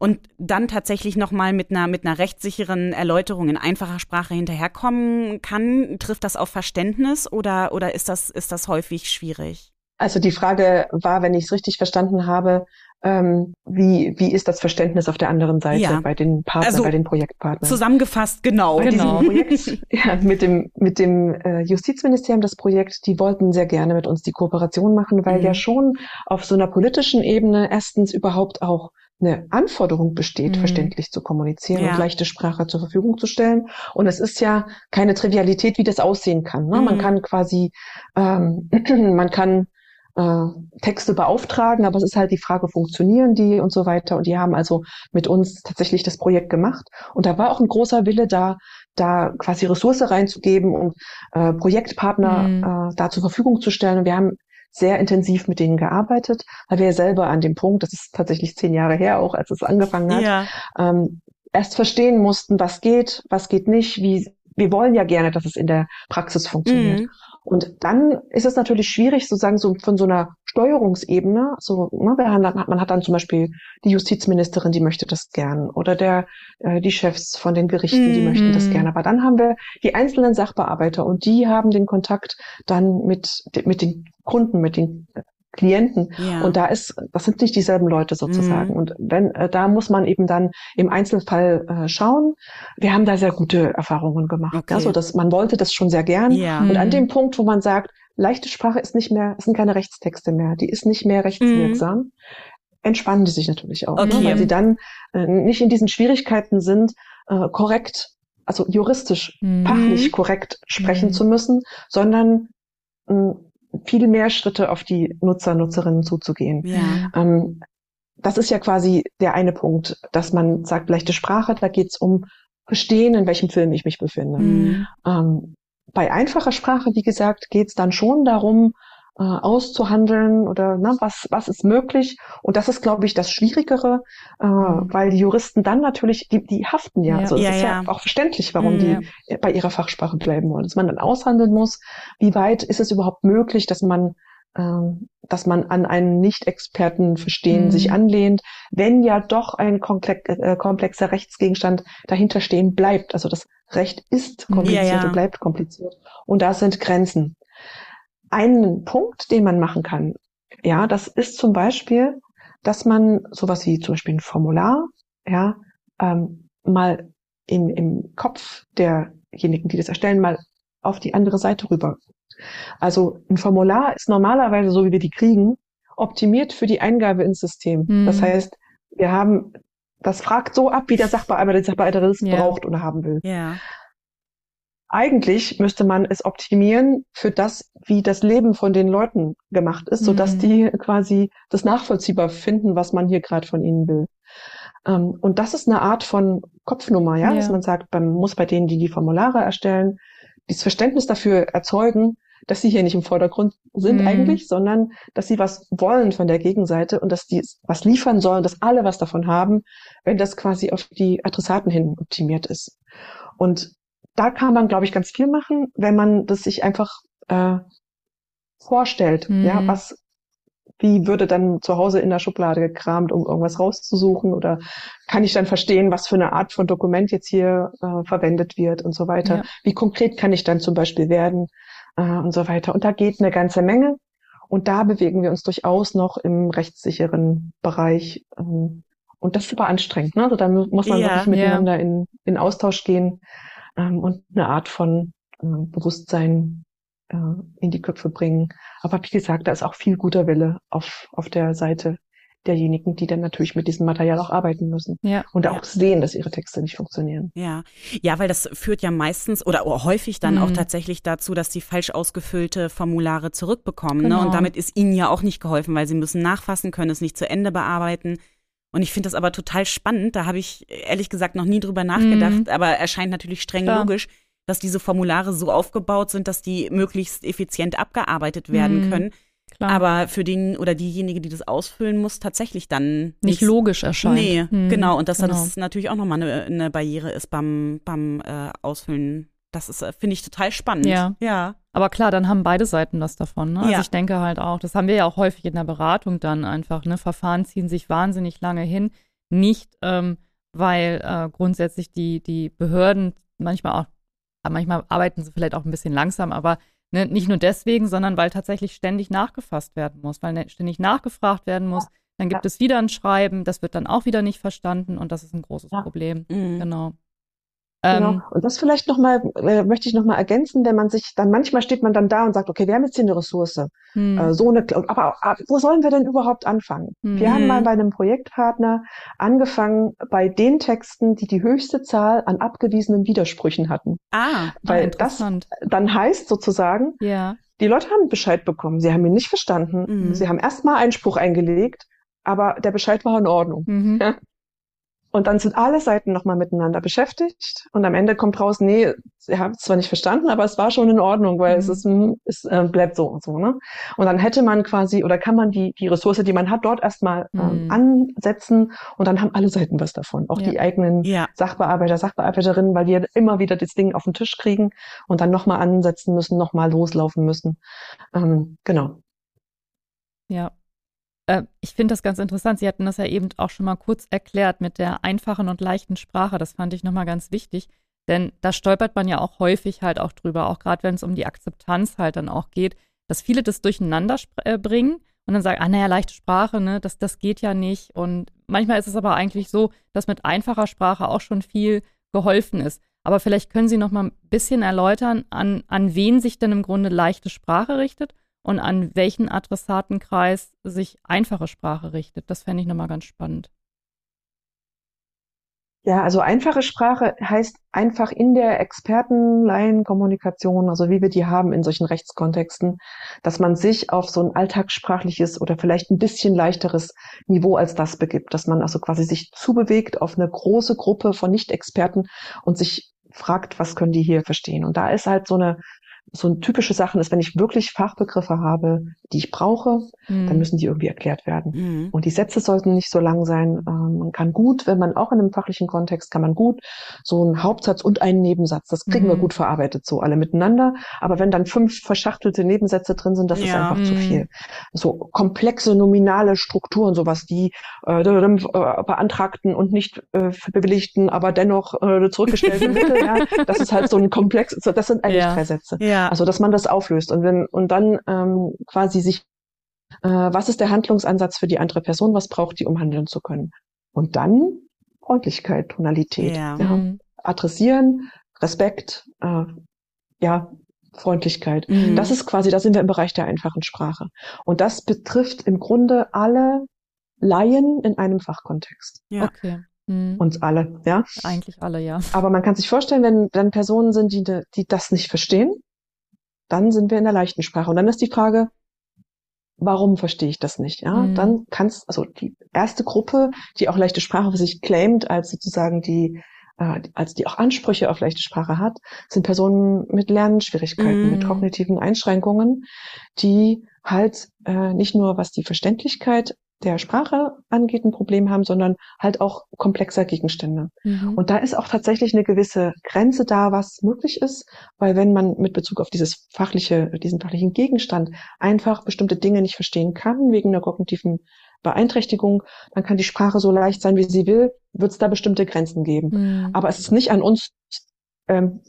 und dann tatsächlich nochmal mit einer, mit einer rechtssicheren Erläuterung in einfacher Sprache hinterherkommen kann? Trifft das auf Verständnis oder, oder ist das, ist das häufig schwierig? Also die Frage war, wenn ich es richtig verstanden habe, ähm, wie, wie ist das Verständnis auf der anderen Seite Ja. bei den Partnern, Also, bei den Projektpartnern? Zusammengefasst, genau. Bei Genau. Projekt ja, mit dem, mit dem äh, Justizministerium, das Projekt, die wollten sehr gerne mit uns die Kooperation machen, weil Mhm. ja schon auf so einer politischen Ebene erstens überhaupt auch eine Anforderung besteht, Mhm. verständlich zu kommunizieren Ja. und leichte Sprache zur Verfügung zu stellen. Und es ist ja keine Trivialität, wie das aussehen kann. Ne? Man Mhm. kann quasi, ähm, man kann äh, Texte beauftragen, aber es ist halt die Frage, funktionieren die und so weiter. Und die haben also mit uns tatsächlich das Projekt gemacht. Und da war auch ein großer Wille da, da quasi Ressource reinzugeben und äh, Projektpartner Mhm. äh, da zur Verfügung zu stellen. Und wir haben sehr intensiv mit denen gearbeitet, weil wir ja selber an dem Punkt, das ist tatsächlich zehn Jahre her auch, als es angefangen hat, Ja. ähm, erst verstehen mussten, was geht, was geht nicht, wie wir wollen ja gerne, dass es in der Praxis funktioniert. Mhm. Und dann ist es natürlich schwierig, sozusagen so von so einer Steuerungsebene, so, ne, man hat dann zum Beispiel die Justizministerin, die möchte das gern, oder der, äh, die Chefs von den Gerichten, die Mhm. möchten das gern. Aber dann haben wir die einzelnen Sachbearbeiter und die haben den Kontakt dann mit, mit den Kunden, mit den Klienten. Ja. Und da ist, das sind nicht dieselben Leute sozusagen. Mhm. Und wenn, äh, da muss man eben dann im Einzelfall äh, schauen. Wir haben da sehr gute Erfahrungen gemacht. Okay. Also das, man wollte das schon sehr gern. ja. Mhm. Und an dem Punkt, wo man sagt, leichte Sprache ist nicht mehr, es sind keine Rechtstexte mehr, die ist nicht mehr rechtswirksam, entspannen die sich natürlich auch, Okay. ne? weil sie dann äh, nicht in diesen Schwierigkeiten sind, äh, korrekt, also juristisch, Mhm. fachlich korrekt sprechen Mhm. zu müssen, sondern mh, viel mehr Schritte auf die Nutzer, Nutzerinnen zuzugehen. ja. Ähm, das ist ja quasi der eine Punkt, dass man sagt, leichte Sprache, da geht's um Verstehen, in welchem Film ich mich befinde. Mhm. Ähm, bei einfacher Sprache, wie gesagt, geht's dann schon darum, äh, auszuhandeln oder na, was, was ist möglich. Und das ist, glaube ich, das Schwierigere, äh, weil die Juristen dann natürlich, die, die haften ja. Ja. Also es Ja, ist ja. ja. auch verständlich, warum Mhm. die bei ihrer Fachsprache bleiben wollen. Dass man dann aushandeln muss, wie weit ist es überhaupt möglich, dass man ähm, dass man an einen Nicht-Experten verstehen Mhm. sich anlehnt, wenn ja doch ein äh, komplexer Rechtsgegenstand dahinter stehen bleibt. Also das Recht ist kompliziert Ja, ja. und bleibt kompliziert. Und da sind Grenzen. Einen Punkt, den man machen kann, ja, das ist zum Beispiel, dass man sowas wie zum Beispiel ein Formular, ja, ähm, mal im, im Kopf derjenigen, die das erstellen, mal auf die andere Seite rüber. Also ein Formular ist normalerweise, so wie wir die kriegen, optimiert für die Eingabe ins System. Mhm. Das heißt, wir haben, das fragt so ab, wie der Sachbearbeiter, die Sachbearbeiterin es Ja. braucht oder haben will. Ja. Eigentlich müsste man es optimieren für das, wie das Leben von den Leuten gemacht ist, so dass Mhm. die quasi das nachvollziehbar finden, was man hier gerade von ihnen will. Ähm, und das ist eine Art von Kopfnummer, ja, Ja. dass man sagt, man muss bei denen, die die Formulare erstellen, dieses Verständnis dafür erzeugen, dass sie hier nicht im Vordergrund sind Mhm. eigentlich, sondern dass sie was wollen von der Gegenseite und dass die was liefern sollen, dass alle was davon haben, wenn das quasi auf die Adressaten hin optimiert ist. Und da kann man, glaube ich, ganz viel machen, wenn man das sich einfach äh, vorstellt. Mhm. Ja, was, wie würde dann zu Hause in der Schublade gekramt, um irgendwas rauszusuchen? Oder kann ich dann verstehen, was für eine Art von Dokument jetzt hier äh, verwendet wird und so weiter? Ja. Wie konkret kann ich dann zum Beispiel werden? äh, und so weiter. Und da geht eine ganze Menge. Und da bewegen wir uns durchaus noch im rechtssicheren Bereich. Ähm, und das ist super anstrengend. Ne? Also da muss man ja, wirklich miteinander ja. in, in Austausch gehen ähm, und eine Art von äh, Bewusstsein äh, in die Köpfe bringen. Aber wie gesagt, da ist auch viel guter Wille auf, auf der Seite derjenigen, die dann natürlich mit diesem Material auch arbeiten müssen. Ja. Und auch sehen, dass ihre Texte nicht funktionieren. Ja. Ja, weil das führt ja meistens oder häufig dann mhm. auch tatsächlich dazu, dass sie falsch ausgefüllte Formulare zurückbekommen. Genau. Ne? Und genau. damit ist ihnen ja auch nicht geholfen, weil sie müssen nachfassen, können es nicht zu Ende bearbeiten. Und ich finde das aber total spannend. Da habe ich ehrlich gesagt noch nie drüber nachgedacht, mhm. aber erscheint natürlich streng Klar. logisch, dass diese Formulare so aufgebaut sind, dass die möglichst effizient abgearbeitet werden mhm. können. Klar. Aber für den oder diejenige, die das ausfüllen muss, tatsächlich dann nicht logisch erscheint. Nee, hm, genau. Und dass genau. das natürlich auch nochmal eine, eine Barriere ist beim, beim äh, Ausfüllen. Das ist, äh, finde ich, total spannend. Ja. ja. Aber klar, dann haben beide Seiten das davon. Ne? Also ja. ich denke halt auch, das haben wir ja auch häufig in der Beratung dann einfach. Ne? Verfahren ziehen sich wahnsinnig lange hin. Nicht, ähm, weil äh, grundsätzlich die, die Behörden manchmal auch, manchmal arbeiten sie vielleicht auch ein bisschen langsam, aber Ne, nicht nur deswegen, sondern weil tatsächlich ständig nachgefasst werden muss, weil ne, ständig nachgefragt werden muss. Dann gibt ja. es wieder ein Schreiben, das wird dann auch wieder nicht verstanden und das ist ein großes ja. Problem. Mhm. Genau. Genau. Ähm, und das vielleicht nochmal, äh, möchte ich nochmal ergänzen, wenn man sich dann, manchmal steht man dann da und sagt, okay, wir haben jetzt hier eine Ressource, hm. äh, so eine, aber, aber wo sollen wir denn überhaupt anfangen? Hm. Wir haben mal bei einem Projektpartner angefangen bei den Texten, die die höchste Zahl an abgewiesenen Widersprüchen hatten. Ah, weil ah, das dann heißt sozusagen, ja. die Leute haben Bescheid bekommen, sie haben ihn nicht verstanden, mhm. sie haben erstmal Einspruch eingelegt, aber der Bescheid war in Ordnung. Mhm. Ja? Und dann sind alle Seiten nochmal miteinander beschäftigt und am Ende kommt raus, nee, sie haben es zwar nicht verstanden, aber es war schon in Ordnung, weil mhm. es ist, es äh, bleibt so und so. Ne? Und dann hätte man quasi oder kann man die, die Ressource, die man hat, dort erstmal ähm, mhm. ansetzen und dann haben alle Seiten was davon. Auch ja. die eigenen ja. Sachbearbeiter, Sachbearbeiterinnen, weil ja immer wieder das Ding auf den Tisch kriegen und dann nochmal ansetzen müssen, nochmal loslaufen müssen. Ähm, genau. Ja, äh, ich finde das ganz interessant. Sie hatten das ja eben auch schon mal kurz erklärt mit der einfachen und leichten Sprache. Das fand ich nochmal ganz wichtig. Denn da stolpert man ja auch häufig halt auch drüber, auch gerade wenn es um die Akzeptanz halt dann auch geht, dass viele das durcheinander äh, bringen und dann sagen, ah naja, leichte Sprache, ne, das, das geht ja nicht. Und manchmal ist es aber eigentlich so, dass mit einfacher Sprache auch schon viel geholfen ist. Aber vielleicht können Sie noch mal ein bisschen erläutern, an, an wen sich denn im Grunde leichte Sprache richtet und an welchen Adressatenkreis sich einfache Sprache richtet. Das fände ich nochmal ganz spannend. Ja, also einfache Sprache heißt einfach in der Experten-Laien-Kommunikation, also wie wir die haben in solchen Rechtskontexten, dass man sich auf so ein alltagssprachliches oder vielleicht ein bisschen leichteres Niveau als das begibt, dass man also quasi sich zubewegt auf eine große Gruppe von Nicht-Experten und sich fragt, was können die hier verstehen? Und da ist halt so eine so ein typische Sachen ist, wenn ich wirklich Fachbegriffe habe, die ich brauche, mhm. dann müssen die irgendwie erklärt werden. Mhm. Und die Sätze sollten nicht so lang sein. Ähm, man kann gut, wenn man auch in einem fachlichen Kontext, kann man gut so einen Hauptsatz und einen Nebensatz, das kriegen mhm. wir gut verarbeitet, so alle miteinander. Aber wenn dann fünf verschachtelte Nebensätze drin sind, das ja. ist einfach zu mhm. viel. So komplexe nominale Strukturen, sowas, die äh, äh beantragten und nicht äh, bewilligten, aber dennoch äh, zurückgestellten Mittel, ja, das ist halt so ein Komplex, das sind eigentlich ja. drei Sätze. Ja. Ja. Also dass man das auflöst und wenn und dann ähm, quasi sich, äh, was ist der Handlungsansatz für die andere Person, was braucht die, um handeln zu können? Und dann Freundlichkeit, Tonalität, ja. ja. Mhm. adressieren, Respekt, äh, ja, Freundlichkeit. Mhm. Das ist quasi, da sind wir im Bereich der einfachen Sprache. Und das betrifft im Grunde alle Laien in einem Fachkontext. Ja. Okay. Mhm. Uns alle, ja. Eigentlich alle, ja. Aber man kann sich vorstellen, wenn dann Personen sind, die, die das nicht verstehen, dann sind wir in der leichten Sprache. Und dann ist die Frage, warum verstehe ich das nicht? Ja, mhm. dann kannst, also die erste Gruppe, die auch leichte Sprache für sich claimt, als sozusagen die, äh, als die auch Ansprüche auf leichte Sprache hat, sind Personen mit Lernschwierigkeiten, mhm. mit kognitiven Einschränkungen, die halt äh, nicht nur was die Verständlichkeit der Sprache angeht, ein Problem haben, sondern halt auch komplexer Gegenstände. Mhm. Und da ist auch tatsächlich eine gewisse Grenze da, was möglich ist, weil wenn man mit Bezug auf dieses fachliche, diesen fachlichen Gegenstand einfach bestimmte Dinge nicht verstehen kann, wegen einer kognitiven Beeinträchtigung, dann kann die Sprache so leicht sein, wie sie will, wird es da bestimmte Grenzen geben. Mhm. Aber es ist nicht an uns ähm,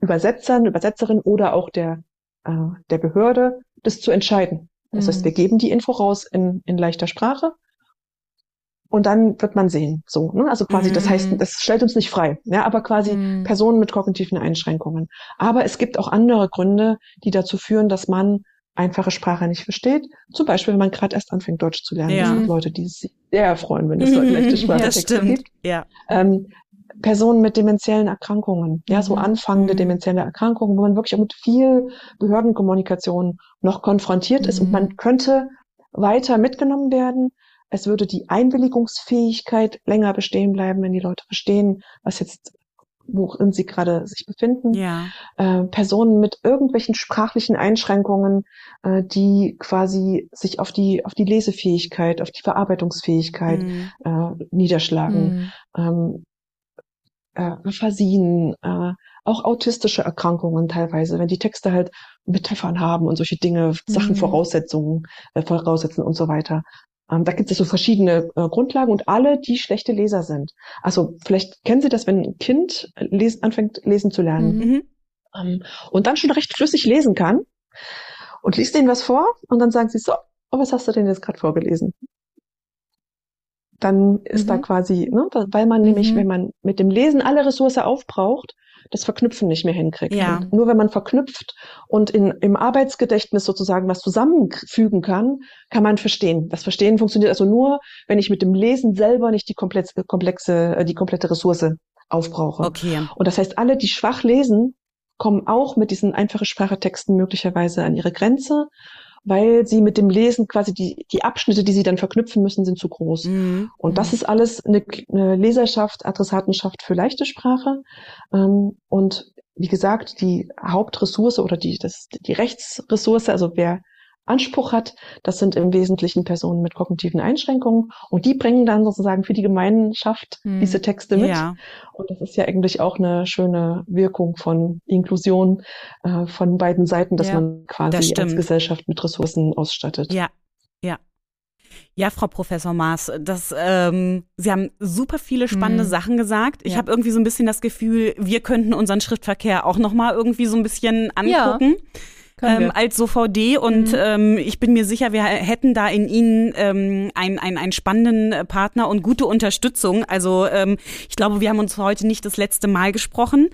Übersetzern, Übersetzerinnen oder auch der äh, der Behörde, das zu entscheiden. Das heißt, wir mhm. geben die Info raus in, in leichter Sprache und dann wird man sehen. So, ne? Also quasi, mhm. das heißt, mhm. das stellt uns nicht frei, ja, aber quasi mhm. Personen mit kognitiven Einschränkungen. Aber es gibt auch andere Gründe, die dazu führen, dass man einfache Sprache nicht versteht. Zum Beispiel, wenn man gerade erst anfängt, Deutsch zu lernen. Ja. Es gibt Leute, die sich sehr freuen, wenn es so leichte Sprache ja, gibt. Ja. Ähm, Personen mit demenziellen Erkrankungen, ja, so mhm. anfangende mhm. demenzielle Erkrankungen, wo man wirklich auch mit viel Behördenkommunikation noch konfrontiert ist und man mhm. könnte weiter mitgenommen werden. Es würde die Einwilligungsfähigkeit länger bestehen bleiben, wenn die Leute verstehen, was jetzt worin sie gerade sich befinden. Ja. Äh, Personen mit irgendwelchen sprachlichen Einschränkungen, äh, die quasi sich auf die auf die Lesefähigkeit, auf die Verarbeitungsfähigkeit mhm. äh, niederschlagen. Mhm. Ähm, äh, Aphasien, äh, auch autistische Erkrankungen teilweise, wenn die Texte halt Metaphern haben und solche Dinge, Sachen, mhm. Voraussetzungen, äh, voraussetzen und so weiter. Ähm, da gibt es so verschiedene äh, Grundlagen und alle, die schlechte Leser sind. Also vielleicht kennen Sie das, wenn ein Kind les anfängt lesen zu lernen mhm. ähm, und dann schon recht flüssig lesen kann und liest ihnen was vor und dann sagen sie so, oh, was hast du denn jetzt gerade vorgelesen? Dann ist mhm. da quasi, ne, weil man mhm. nämlich, wenn man mit dem Lesen alle Ressource aufbraucht, das Verknüpfen nicht mehr hinkriegt. Ja. Nur wenn man verknüpft und in, im Arbeitsgedächtnis sozusagen was zusammenfügen kann, kann man verstehen. Das Verstehen funktioniert also nur, wenn ich mit dem Lesen selber nicht die komplexe, komplexe äh, die komplette Ressource aufbrauche. Okay. Und das heißt, alle, die schwach lesen, kommen auch mit diesen einfachen Sprachetexten möglicherweise an ihre Grenze weil sie mit dem Lesen quasi die, die Abschnitte, die sie dann verknüpfen müssen, sind zu groß. Mhm. Und das mhm. ist alles eine, eine Leserschaft, Adressatenschaft für leichte Sprache. Ähm, und wie gesagt, die Hauptressource oder die, das, die Rechtsressource, also wer Anspruch hat. Das sind im Wesentlichen Personen mit kognitiven Einschränkungen und die bringen dann sozusagen für die Gemeinschaft hm. diese Texte mit. Ja. Und das ist ja eigentlich auch eine schöne Wirkung von Inklusion äh, von beiden Seiten, dass ja, man quasi als Gesellschaft mit Ressourcen ausstattet. Ja, ja. Ja, Frau Professor Maas, das, ähm, Sie haben super viele spannende hm. Sachen gesagt. Ich ja. habe irgendwie so ein bisschen das Gefühl, wir könnten unseren Schriftverkehr auch noch mal irgendwie so ein bisschen angucken. Ja ähm, als so VD und mhm. ähm, ich bin mir sicher, wir hätten da in Ihnen ähm, einen, einen, einen spannenden Partner und gute Unterstützung. Also ähm, ich glaube, wir haben uns heute nicht das letzte Mal gesprochen.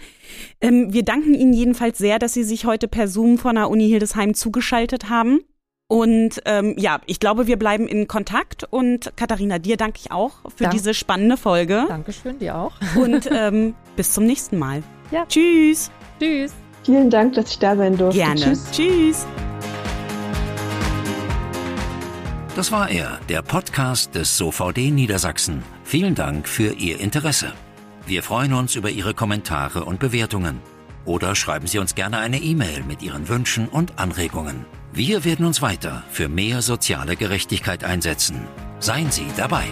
Ähm, wir danken Ihnen jedenfalls sehr, dass Sie sich heute per Zoom von der Uni Hildesheim zugeschaltet haben. Und ähm, ja, ich glaube, wir bleiben in Kontakt. Und Katharina, dir danke ich auch für Dank. diese spannende Folge. Dankeschön, dir auch. Und ähm, bis zum nächsten Mal. Ja. Tschüss. Tschüss. Vielen Dank, dass ich da sein durfte. Gerne. Tschüss. Tschüss. Das war er, der Podcast des SOVD Niedersachsen. Vielen Dank für Ihr Interesse. Wir freuen uns über Ihre Kommentare und Bewertungen. Oder schreiben Sie uns gerne eine E-Mail mit Ihren Wünschen und Anregungen. Wir werden uns weiter für mehr soziale Gerechtigkeit einsetzen. Seien Sie dabei.